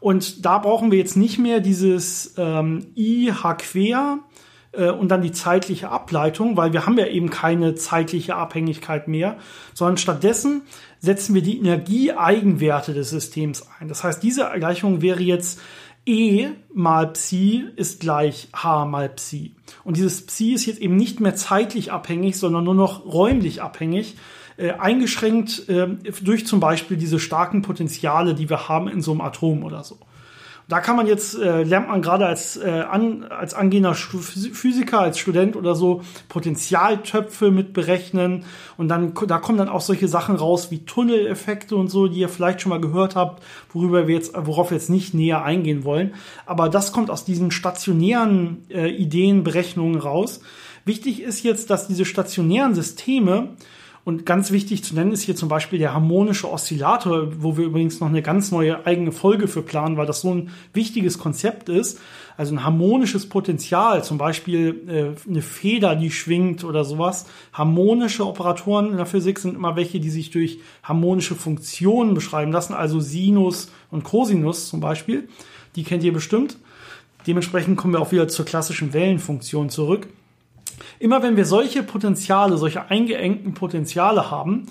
Und da brauchen wir jetzt nicht mehr dieses ähm, I H quer äh, und dann die zeitliche Ableitung, weil wir haben ja eben keine zeitliche Abhängigkeit mehr, sondern stattdessen setzen wir die Energieeigenwerte des Systems ein. Das heißt, diese Gleichung wäre jetzt E mal Psi ist gleich H mal Psi. Und dieses Psi ist jetzt eben nicht mehr zeitlich abhängig, sondern nur noch räumlich abhängig, äh, eingeschränkt äh, durch zum Beispiel diese starken Potenziale, die wir haben in so einem Atom oder so. Da kann man jetzt, äh, lernt man gerade als, äh, an, als angehender Physiker, als Student oder so Potentialtöpfe mit berechnen. Und dann, da kommen dann auch solche Sachen raus wie Tunneleffekte und so, die ihr vielleicht schon mal gehört habt, worüber wir jetzt, worauf wir jetzt nicht näher eingehen wollen. Aber das kommt aus diesen stationären äh, Ideenberechnungen raus. Wichtig ist jetzt, dass diese stationären Systeme und ganz wichtig zu nennen ist hier zum Beispiel der harmonische Oszillator, wo wir übrigens noch eine ganz neue eigene Folge für planen, weil das so ein wichtiges Konzept ist. Also ein harmonisches Potenzial, zum Beispiel äh, eine Feder, die schwingt oder sowas. Harmonische Operatoren in der Physik sind immer welche, die sich durch harmonische Funktionen beschreiben lassen, also Sinus und Cosinus zum Beispiel. Die kennt ihr bestimmt. Dementsprechend kommen wir auch wieder zur klassischen Wellenfunktion zurück. Immer wenn wir solche Potenziale, solche eingeengten Potenziale haben,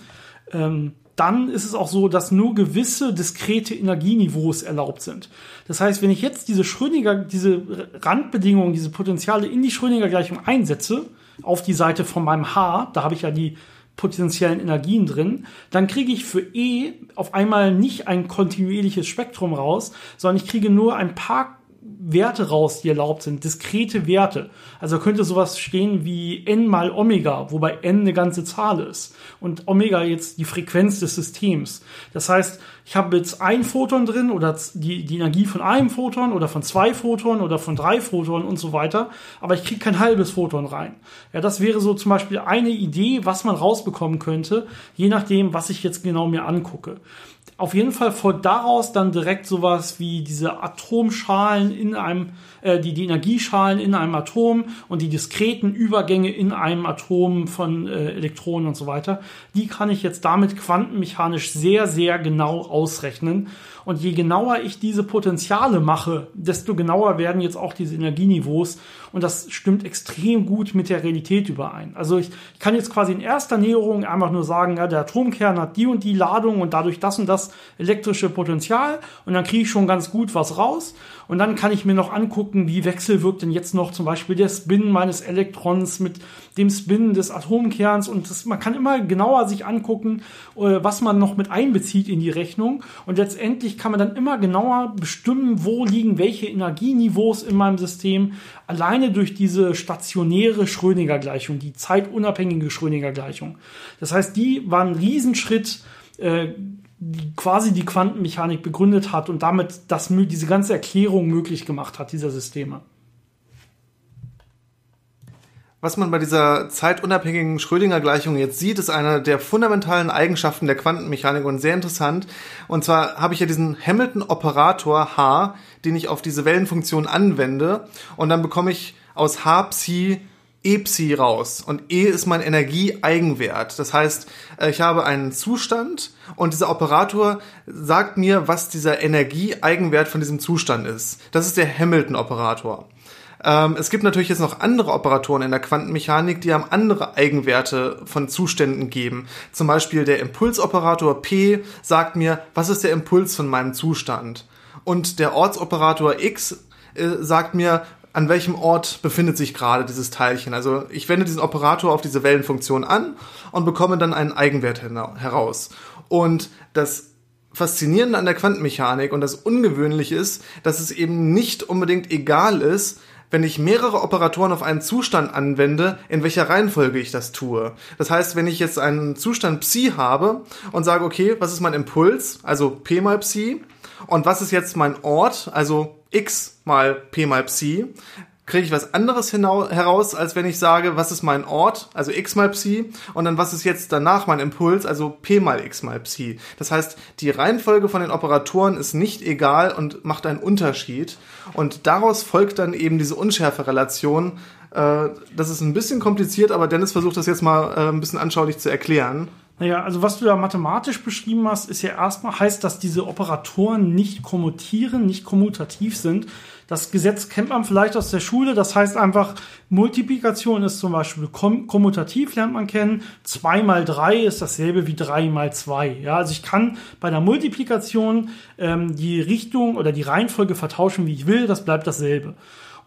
ähm, dann ist es auch so, dass nur gewisse diskrete Energieniveaus erlaubt sind. Das heißt, wenn ich jetzt diese Schrödinger, diese Randbedingungen, diese Potenziale in die Schrödinger Gleichung einsetze, auf die Seite von meinem H, da habe ich ja die potenziellen Energien drin, dann kriege ich für E auf einmal nicht ein kontinuierliches Spektrum raus, sondern ich kriege nur ein paar Werte raus, die erlaubt sind, diskrete Werte. Also könnte sowas stehen wie n mal Omega, wobei n eine ganze Zahl ist und Omega jetzt die Frequenz des Systems. Das heißt, ich habe jetzt ein Photon drin oder die, die Energie von einem Photon oder von zwei Photonen oder von drei Photonen und so weiter, aber ich kriege kein halbes Photon rein. Ja, das wäre so zum Beispiel eine Idee, was man rausbekommen könnte, je nachdem, was ich jetzt genau mir angucke. Auf jeden Fall folgt daraus dann direkt sowas wie diese Atomschalen in einem, äh, die, die Energieschalen in einem Atom und die diskreten Übergänge in einem Atom von äh, Elektronen und so weiter. Die kann ich jetzt damit quantenmechanisch sehr, sehr genau ausrechnen. Und je genauer ich diese Potenziale mache, desto genauer werden jetzt auch diese Energieniveaus. Und das stimmt extrem gut mit der Realität überein. Also ich, ich kann jetzt quasi in erster Näherung einfach nur sagen, ja, der Atomkern hat die und die Ladung und dadurch das und das elektrische Potenzial. Und dann kriege ich schon ganz gut was raus. Und dann kann ich mir noch angucken, wie wechselwirkt denn jetzt noch zum Beispiel der Spin meines Elektrons mit dem Spin des Atomkerns. Und das, man kann immer genauer sich angucken, äh, was man noch mit einbezieht in die Rechnung. Und letztendlich kann man dann immer genauer bestimmen, wo liegen welche Energieniveaus in meinem System. Alleine durch diese stationäre Schrödinger-Gleichung, die zeitunabhängige Schrödinger-Gleichung. Das heißt, die war ein Riesenschritt, äh, die quasi die Quantenmechanik begründet hat und damit das, diese ganze Erklärung möglich gemacht hat, dieser Systeme. Was man bei dieser zeitunabhängigen Schrödinger-Gleichung jetzt sieht, ist eine der fundamentalen Eigenschaften der Quantenmechanik und sehr interessant. Und zwar habe ich ja diesen Hamilton-Operator H, den ich auf diese Wellenfunktion anwende und dann bekomme ich aus H Psi E-Psi raus. Und E ist mein Energieeigenwert. Das heißt, äh, ich habe einen Zustand und dieser Operator sagt mir, was dieser Energieeigenwert von diesem Zustand ist. Das ist der Hamilton-Operator. Ähm, es gibt natürlich jetzt noch andere Operatoren in der Quantenmechanik, die haben andere Eigenwerte von Zuständen geben. Zum Beispiel der Impulsoperator P sagt mir, was ist der Impuls von meinem Zustand. Und der Ortsoperator X äh, sagt mir, an welchem Ort befindet sich gerade dieses Teilchen. Also ich wende diesen Operator auf diese Wellenfunktion an und bekomme dann einen Eigenwert heraus. Und das Faszinierende an der Quantenmechanik und das Ungewöhnliche ist, dass es eben nicht unbedingt egal ist, wenn ich mehrere Operatoren auf einen Zustand anwende, in welcher Reihenfolge ich das tue. Das heißt, wenn ich jetzt einen Zustand Psi habe und sage, okay, was ist mein Impuls, also P mal Psi, und was ist jetzt mein Ort, also X mal P mal Psi, kriege ich was anderes heraus, als wenn ich sage, was ist mein Ort, also x mal Psi, und dann was ist jetzt danach mein Impuls, also p mal x mal Psi. Das heißt, die Reihenfolge von den Operatoren ist nicht egal und macht einen Unterschied. Und daraus folgt dann eben diese Unschärferelation. Äh, das ist ein bisschen kompliziert, aber Dennis versucht das jetzt mal äh, ein bisschen anschaulich zu erklären. Naja, also was du da mathematisch beschrieben hast, ist ja erstmal heißt, dass diese Operatoren nicht kommutieren, nicht kommutativ sind. Das Gesetz kennt man vielleicht aus der Schule. Das heißt einfach, Multiplikation ist zum Beispiel kommutativ, lernt man kennen. 2 mal 3 ist dasselbe wie 3 mal 2. Ja, also ich kann bei der Multiplikation ähm, die Richtung oder die Reihenfolge vertauschen, wie ich will. Das bleibt dasselbe.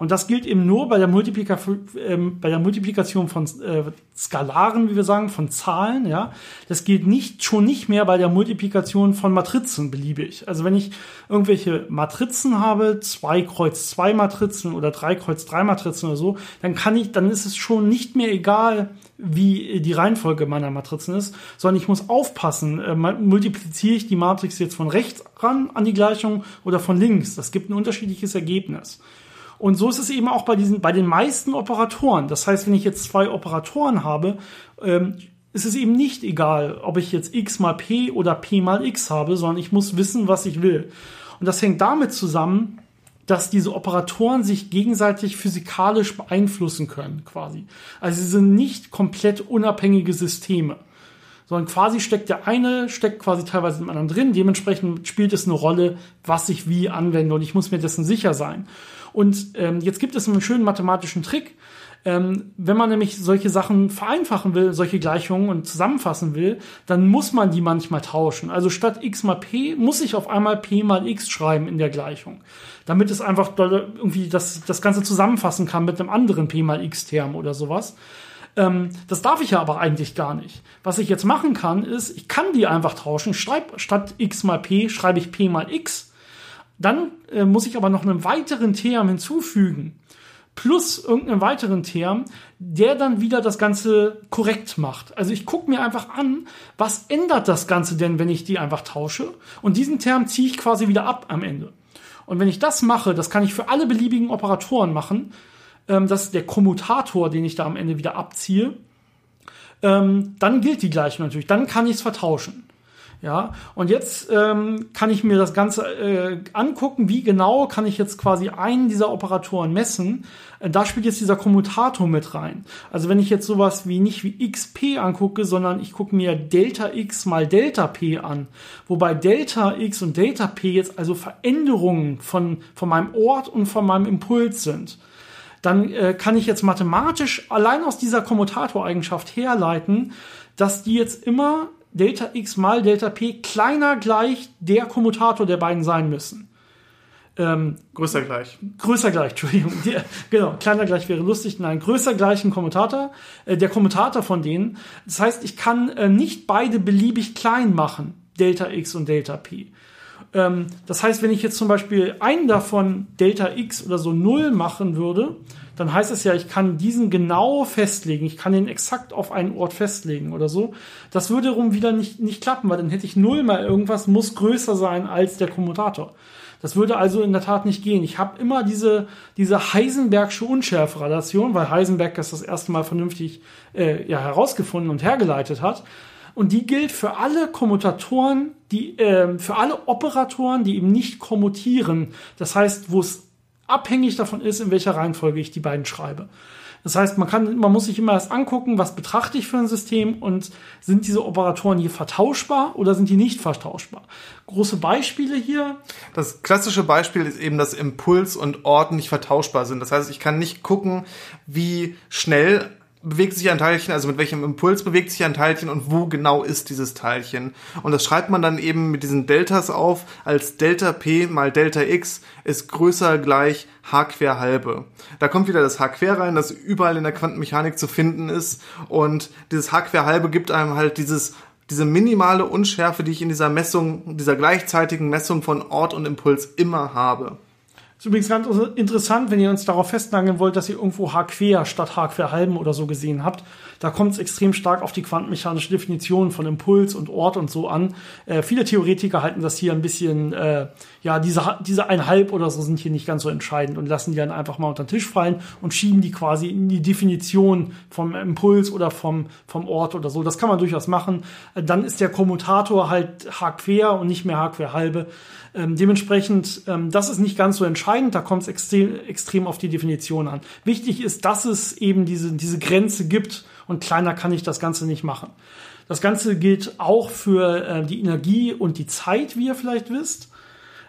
Und das gilt eben nur bei der, Multiplika ähm, bei der Multiplikation von äh, Skalaren, wie wir sagen, von Zahlen. Ja, das gilt nicht schon nicht mehr bei der Multiplikation von Matrizen beliebig. Also wenn ich irgendwelche Matrizen habe, zwei Kreuz zwei Matrizen oder drei Kreuz drei Matrizen oder so, dann kann ich, dann ist es schon nicht mehr egal, wie die Reihenfolge meiner Matrizen ist, sondern ich muss aufpassen, äh, multipliziere ich die Matrix jetzt von rechts ran an die Gleichung oder von links. Das gibt ein unterschiedliches Ergebnis. Und so ist es eben auch bei diesen, bei den meisten Operatoren. Das heißt, wenn ich jetzt zwei Operatoren habe, ähm, ist es eben nicht egal, ob ich jetzt x mal p oder p mal x habe, sondern ich muss wissen, was ich will. Und das hängt damit zusammen, dass diese Operatoren sich gegenseitig physikalisch beeinflussen können, quasi. Also sie sind nicht komplett unabhängige Systeme sondern quasi steckt der eine, steckt quasi teilweise im anderen drin. Dementsprechend spielt es eine Rolle, was ich wie anwende und ich muss mir dessen sicher sein. Und ähm, jetzt gibt es einen schönen mathematischen Trick. Ähm, wenn man nämlich solche Sachen vereinfachen will, solche Gleichungen und zusammenfassen will, dann muss man die manchmal tauschen. Also statt x mal p muss ich auf einmal p mal x schreiben in der Gleichung, damit es einfach irgendwie das, das Ganze zusammenfassen kann mit einem anderen p mal x Term oder sowas. Ähm, das darf ich ja aber eigentlich gar nicht. Was ich jetzt machen kann, ist, ich kann die einfach tauschen. Schreib, statt x mal p schreibe ich p mal x dann äh, muss ich aber noch einen weiteren Term hinzufügen. Plus irgendeinen weiteren Term, der dann wieder das Ganze korrekt macht. Also ich gucke mir einfach an, was ändert das Ganze denn, wenn ich die einfach tausche. Und diesen Term ziehe ich quasi wieder ab am Ende. Und wenn ich das mache, das kann ich für alle beliebigen Operatoren machen. Ähm, das ist der Kommutator, den ich da am Ende wieder abziehe. Ähm, dann gilt die Gleichung natürlich. Dann kann ich es vertauschen. Ja, und jetzt ähm, kann ich mir das Ganze äh, angucken, wie genau kann ich jetzt quasi einen dieser Operatoren messen. Äh, da spielt jetzt dieser Kommutator mit rein. Also wenn ich jetzt sowas wie nicht wie xp angucke, sondern ich gucke mir Delta x mal Delta p an, wobei Delta x und Delta p jetzt also Veränderungen von, von meinem Ort und von meinem Impuls sind dann äh, kann ich jetzt mathematisch allein aus dieser Kommutatoreigenschaft herleiten, dass die jetzt immer Delta x mal Delta p kleiner gleich der Kommutator der beiden sein müssen. Ähm, größer gleich. Größer gleich, (laughs) Entschuldigung. Die, genau, kleiner gleich wäre lustig. Nein, größer gleich ein Kommutator, äh, der Kommutator von denen. Das heißt, ich kann äh, nicht beide beliebig klein machen, Delta x und Delta p. Ähm, das heißt, wenn ich jetzt zum Beispiel einen davon Delta x oder so null machen würde, dann heißt es ja, ich kann diesen genau festlegen, ich kann ihn exakt auf einen Ort festlegen oder so. Das würde darum wieder nicht, nicht klappen, weil dann hätte ich null mal irgendwas, muss größer sein als der Kommutator. Das würde also in der Tat nicht gehen. Ich habe immer diese, diese Heisenbergsche Unschärferelation, weil Heisenberg das das erste Mal vernünftig äh, ja, herausgefunden und hergeleitet hat. Und die gilt für alle Kommutatoren, die, äh, für alle Operatoren, die eben nicht kommutieren. Das heißt, wo es abhängig davon ist, in welcher Reihenfolge ich die beiden schreibe. Das heißt, man kann, man muss sich immer erst angucken, was betrachte ich für ein System und sind diese Operatoren hier vertauschbar oder sind die nicht vertauschbar? Große Beispiele hier. Das klassische Beispiel ist eben, dass Impuls und Ort nicht vertauschbar sind. Das heißt, ich kann nicht gucken, wie schnell bewegt sich ein Teilchen, also mit welchem Impuls bewegt sich ein Teilchen und wo genau ist dieses Teilchen. Und das schreibt man dann eben mit diesen Deltas auf, als Delta P mal Delta X ist größer gleich H quer halbe. Da kommt wieder das H quer rein, das überall in der Quantenmechanik zu finden ist und dieses H quer halbe gibt einem halt dieses diese minimale Unschärfe, die ich in dieser Messung, dieser gleichzeitigen Messung von Ort und Impuls immer habe. Ist übrigens ganz interessant, wenn ihr uns darauf festnageln wollt, dass ihr irgendwo H quer statt H quer halben oder so gesehen habt. Da kommt es extrem stark auf die quantenmechanische Definition von Impuls und Ort und so an. Äh, viele Theoretiker halten das hier ein bisschen, äh, ja, diese, diese einhalb oder so sind hier nicht ganz so entscheidend und lassen die dann einfach mal unter den Tisch fallen und schieben die quasi in die Definition vom Impuls oder vom, vom Ort oder so. Das kann man durchaus machen. Äh, dann ist der Kommutator halt H quer und nicht mehr H quer halbe. Ähm, dementsprechend, ähm, das ist nicht ganz so entscheidend, da kommt es extrem, extrem auf die Definition an. Wichtig ist, dass es eben diese, diese Grenze gibt und kleiner kann ich das Ganze nicht machen. Das Ganze gilt auch für äh, die Energie und die Zeit, wie ihr vielleicht wisst.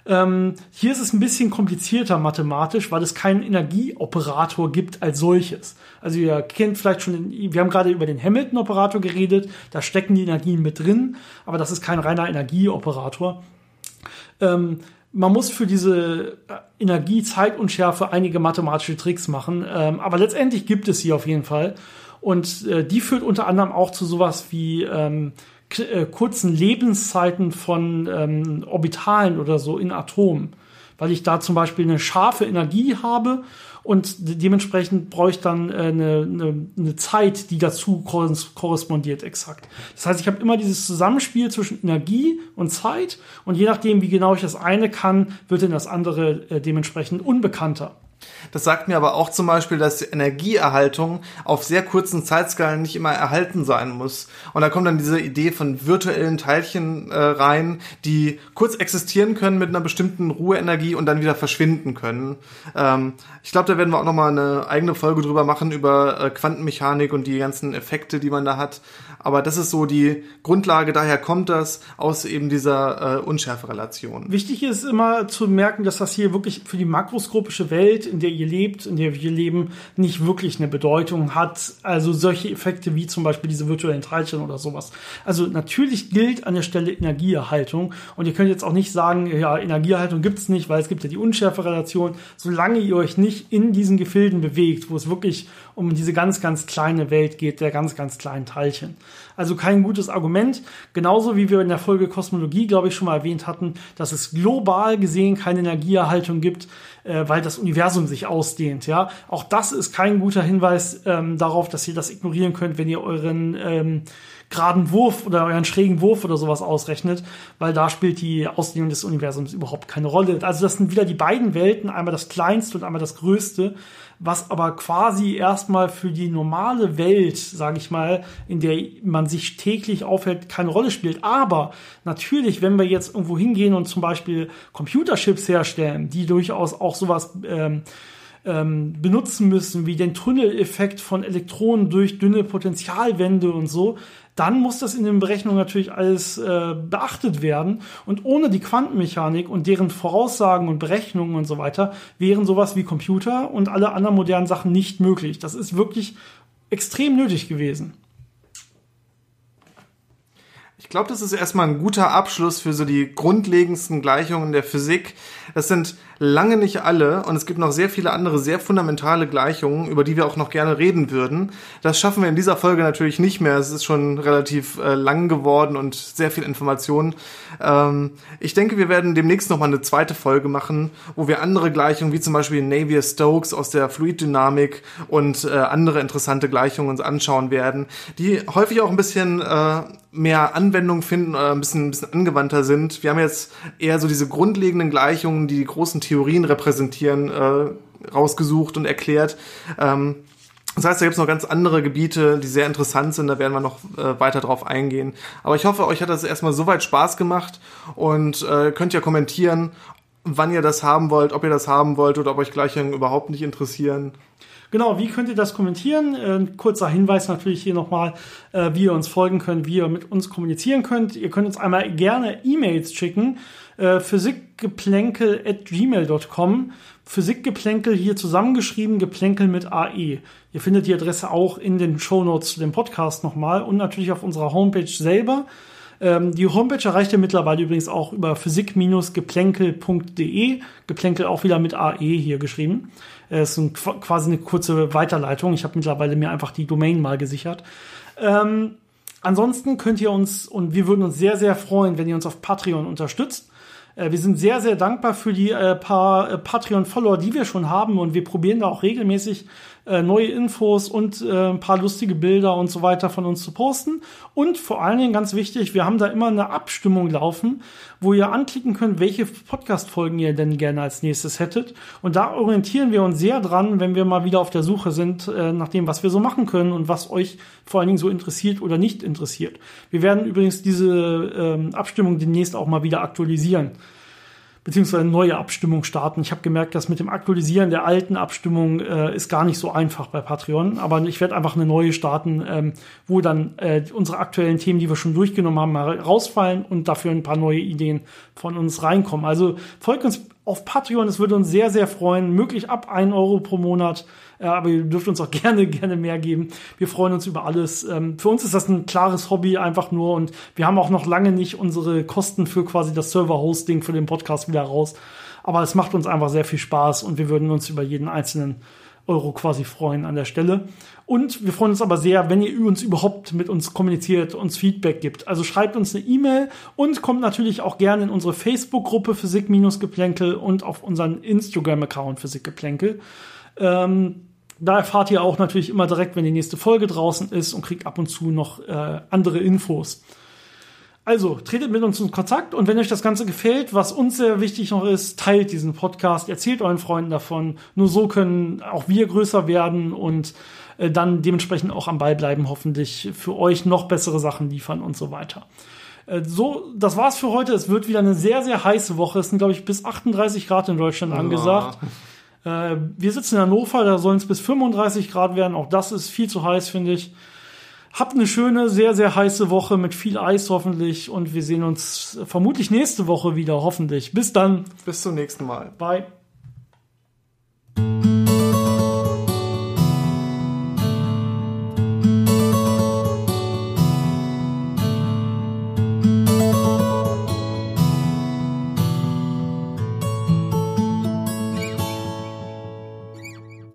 Ähm, hier ist es ein bisschen komplizierter mathematisch, weil es keinen Energieoperator gibt als solches. Also ihr kennt vielleicht schon, wir haben gerade über den Hamilton-Operator geredet, da stecken die Energien mit drin, aber das ist kein reiner Energieoperator. Ähm, man muss für diese äh, Energie, Zeitunschärfe einige mathematische Tricks machen, ähm, aber letztendlich gibt es sie auf jeden Fall. Und äh, die führt unter anderem auch zu sowas wie ähm, äh, kurzen Lebenszeiten von ähm, Orbitalen oder so in Atomen. Weil ich da zum Beispiel eine scharfe Energie habe und dementsprechend brauche ich dann äh, eine, eine, eine Zeit, die dazu korrespondiert exakt. Das heißt, ich habe immer dieses Zusammenspiel zwischen Energie und Zeit und je nachdem, wie genau ich das eine kann, wird dann das andere äh, dementsprechend unbekannter. Das sagt mir aber auch zum Beispiel, dass Energieerhaltung auf sehr kurzen Zeitskalen nicht immer erhalten sein muss. Und da kommt dann diese Idee von virtuellen Teilchen äh, rein, die kurz existieren können mit einer bestimmten Ruheenergie und dann wieder verschwinden können. Ähm, ich glaube, da werden wir auch nochmal eine eigene Folge drüber machen, über äh, Quantenmechanik und die ganzen Effekte, die man da hat. Aber das ist so die Grundlage, daher kommt das aus eben dieser äh, Unschärferelation. Wichtig ist immer zu merken, dass das hier wirklich für die makroskopische Welt, in der ihr lebt, in der wir leben, nicht wirklich eine Bedeutung hat. Also solche Effekte wie zum Beispiel diese virtuellen Teilchen oder sowas. Also natürlich gilt an der Stelle Energieerhaltung und ihr könnt jetzt auch nicht sagen, ja, Energieerhaltung gibt's nicht, weil es gibt ja die Unschärferelation. Solange ihr euch nicht in diesen Gefilden bewegt, wo es wirklich um diese ganz, ganz kleine Welt geht, der ganz, ganz kleinen Teilchen. Also kein gutes Argument. Genauso wie wir in der Folge Kosmologie, glaube ich, schon mal erwähnt hatten, dass es global gesehen keine Energieerhaltung gibt, äh, weil das Universum sich ausdehnt. Ja, auch das ist kein guter Hinweis ähm, darauf, dass ihr das ignorieren könnt, wenn ihr euren ähm, geraden Wurf oder euren schrägen Wurf oder sowas ausrechnet, weil da spielt die Ausdehnung des Universums überhaupt keine Rolle. Also das sind wieder die beiden Welten, einmal das kleinste und einmal das größte was aber quasi erstmal für die normale Welt, sage ich mal, in der man sich täglich aufhält, keine Rolle spielt. Aber natürlich, wenn wir jetzt irgendwo hingehen und zum Beispiel Computerchips herstellen, die durchaus auch sowas ähm, ähm, benutzen müssen, wie den Tunneleffekt von Elektronen durch dünne Potentialwände und so, dann muss das in den Berechnungen natürlich alles äh, beachtet werden. Und ohne die Quantenmechanik und deren Voraussagen und Berechnungen und so weiter wären sowas wie Computer und alle anderen modernen Sachen nicht möglich. Das ist wirklich extrem nötig gewesen. Ich glaube, das ist erstmal ein guter Abschluss für so die grundlegendsten Gleichungen der Physik. Das sind lange nicht alle und es gibt noch sehr viele andere sehr fundamentale Gleichungen, über die wir auch noch gerne reden würden. Das schaffen wir in dieser Folge natürlich nicht mehr. Es ist schon relativ äh, lang geworden und sehr viel Information. Ähm, ich denke, wir werden demnächst noch mal eine zweite Folge machen, wo wir andere Gleichungen, wie zum Beispiel Navier-Stokes aus der Fluiddynamik und äh, andere interessante Gleichungen uns anschauen werden, die häufig auch ein bisschen äh, mehr Anwendung finden oder ein bisschen, ein bisschen angewandter sind. Wir haben jetzt eher so diese grundlegenden Gleichungen, die die großen Theorien repräsentieren, äh, rausgesucht und erklärt. Ähm, das heißt, da gibt es noch ganz andere Gebiete, die sehr interessant sind, da werden wir noch äh, weiter drauf eingehen. Aber ich hoffe, euch hat das erstmal soweit Spaß gemacht und äh, könnt ja kommentieren, wann ihr das haben wollt, ob ihr das haben wollt oder ob euch Gleichungen überhaupt nicht interessieren. Genau, wie könnt ihr das kommentieren? Äh, kurzer Hinweis natürlich hier nochmal, äh, wie ihr uns folgen könnt, wie ihr mit uns kommunizieren könnt. Ihr könnt uns einmal gerne E-Mails schicken äh, physikgeplänkel at gmail.com. Physikgeplänkel hier zusammengeschrieben, Geplänkel mit AE. Ihr findet die Adresse auch in den Show Notes zu dem Podcast nochmal und natürlich auf unserer Homepage selber. Ähm, die Homepage erreicht ihr mittlerweile übrigens auch über physik-geplänkel.de. Geplänkel auch wieder mit AE hier geschrieben. Äh, ist ein, quasi eine kurze Weiterleitung. Ich habe mittlerweile mir einfach die Domain mal gesichert. Ähm, Ansonsten könnt ihr uns, und wir würden uns sehr, sehr freuen, wenn ihr uns auf Patreon unterstützt. Äh, wir sind sehr, sehr dankbar für die äh, paar äh, Patreon-Follower, die wir schon haben und wir probieren da auch regelmäßig äh, neue Infos und äh, ein paar lustige Bilder und so weiter von uns zu posten. Und vor allen Dingen ganz wichtig, wir haben da immer eine Abstimmung laufen, wo ihr anklicken könnt, welche Podcast-Folgen ihr denn gerne als nächstes hättet. Und da orientieren wir uns sehr dran, wenn wir mal wieder auf der Suche sind äh, nach dem, was wir so machen können und was euch vor allen Dingen so interessiert oder nicht interessiert. Wir werden übrigens diese ähm, Abstimmung demnächst auch mal wieder aktualisieren beziehungsweise neue Abstimmung starten. Ich habe gemerkt, dass mit dem Aktualisieren der alten Abstimmung äh, ist gar nicht so einfach bei Patreon, aber ich werde einfach eine neue starten, ähm, wo dann äh, unsere aktuellen Themen, die wir schon durchgenommen haben, mal rausfallen und dafür ein paar neue Ideen von uns reinkommen. Also folgt uns auf Patreon, es würde uns sehr, sehr freuen, möglich ab ein Euro pro Monat ja, aber ihr dürft uns auch (laughs) gerne, gerne mehr geben. Wir freuen uns über alles. Ähm, für uns ist das ein klares Hobby einfach nur und wir haben auch noch lange nicht unsere Kosten für quasi das Server-Hosting für den Podcast wieder raus. Aber es macht uns einfach sehr viel Spaß und wir würden uns über jeden einzelnen Euro quasi freuen an der Stelle. Und wir freuen uns aber sehr, wenn ihr uns überhaupt mit uns kommuniziert, uns Feedback gibt. Also schreibt uns eine E-Mail und kommt natürlich auch gerne in unsere Facebook-Gruppe Physik-Geplänkel und auf unseren Instagram-Account Physik-Geplänkel. Ähm, da erfahrt ihr auch natürlich immer direkt, wenn die nächste Folge draußen ist und kriegt ab und zu noch äh, andere Infos. Also, tretet mit uns in Kontakt und wenn euch das Ganze gefällt, was uns sehr wichtig noch ist, teilt diesen Podcast, erzählt euren Freunden davon. Nur so können auch wir größer werden und äh, dann dementsprechend auch am Ball bleiben, hoffentlich für euch noch bessere Sachen liefern und so weiter. Äh, so, das war's für heute. Es wird wieder eine sehr, sehr heiße Woche. Es sind, glaube ich, bis 38 Grad in Deutschland angesagt. Ja. Äh, wir sitzen in Hannover, da sollen es bis 35 Grad werden. Auch das ist viel zu heiß, finde ich. Habt eine schöne, sehr, sehr heiße Woche mit viel Eis hoffentlich und wir sehen uns vermutlich nächste Woche wieder, hoffentlich. Bis dann. Bis zum nächsten Mal. Bye.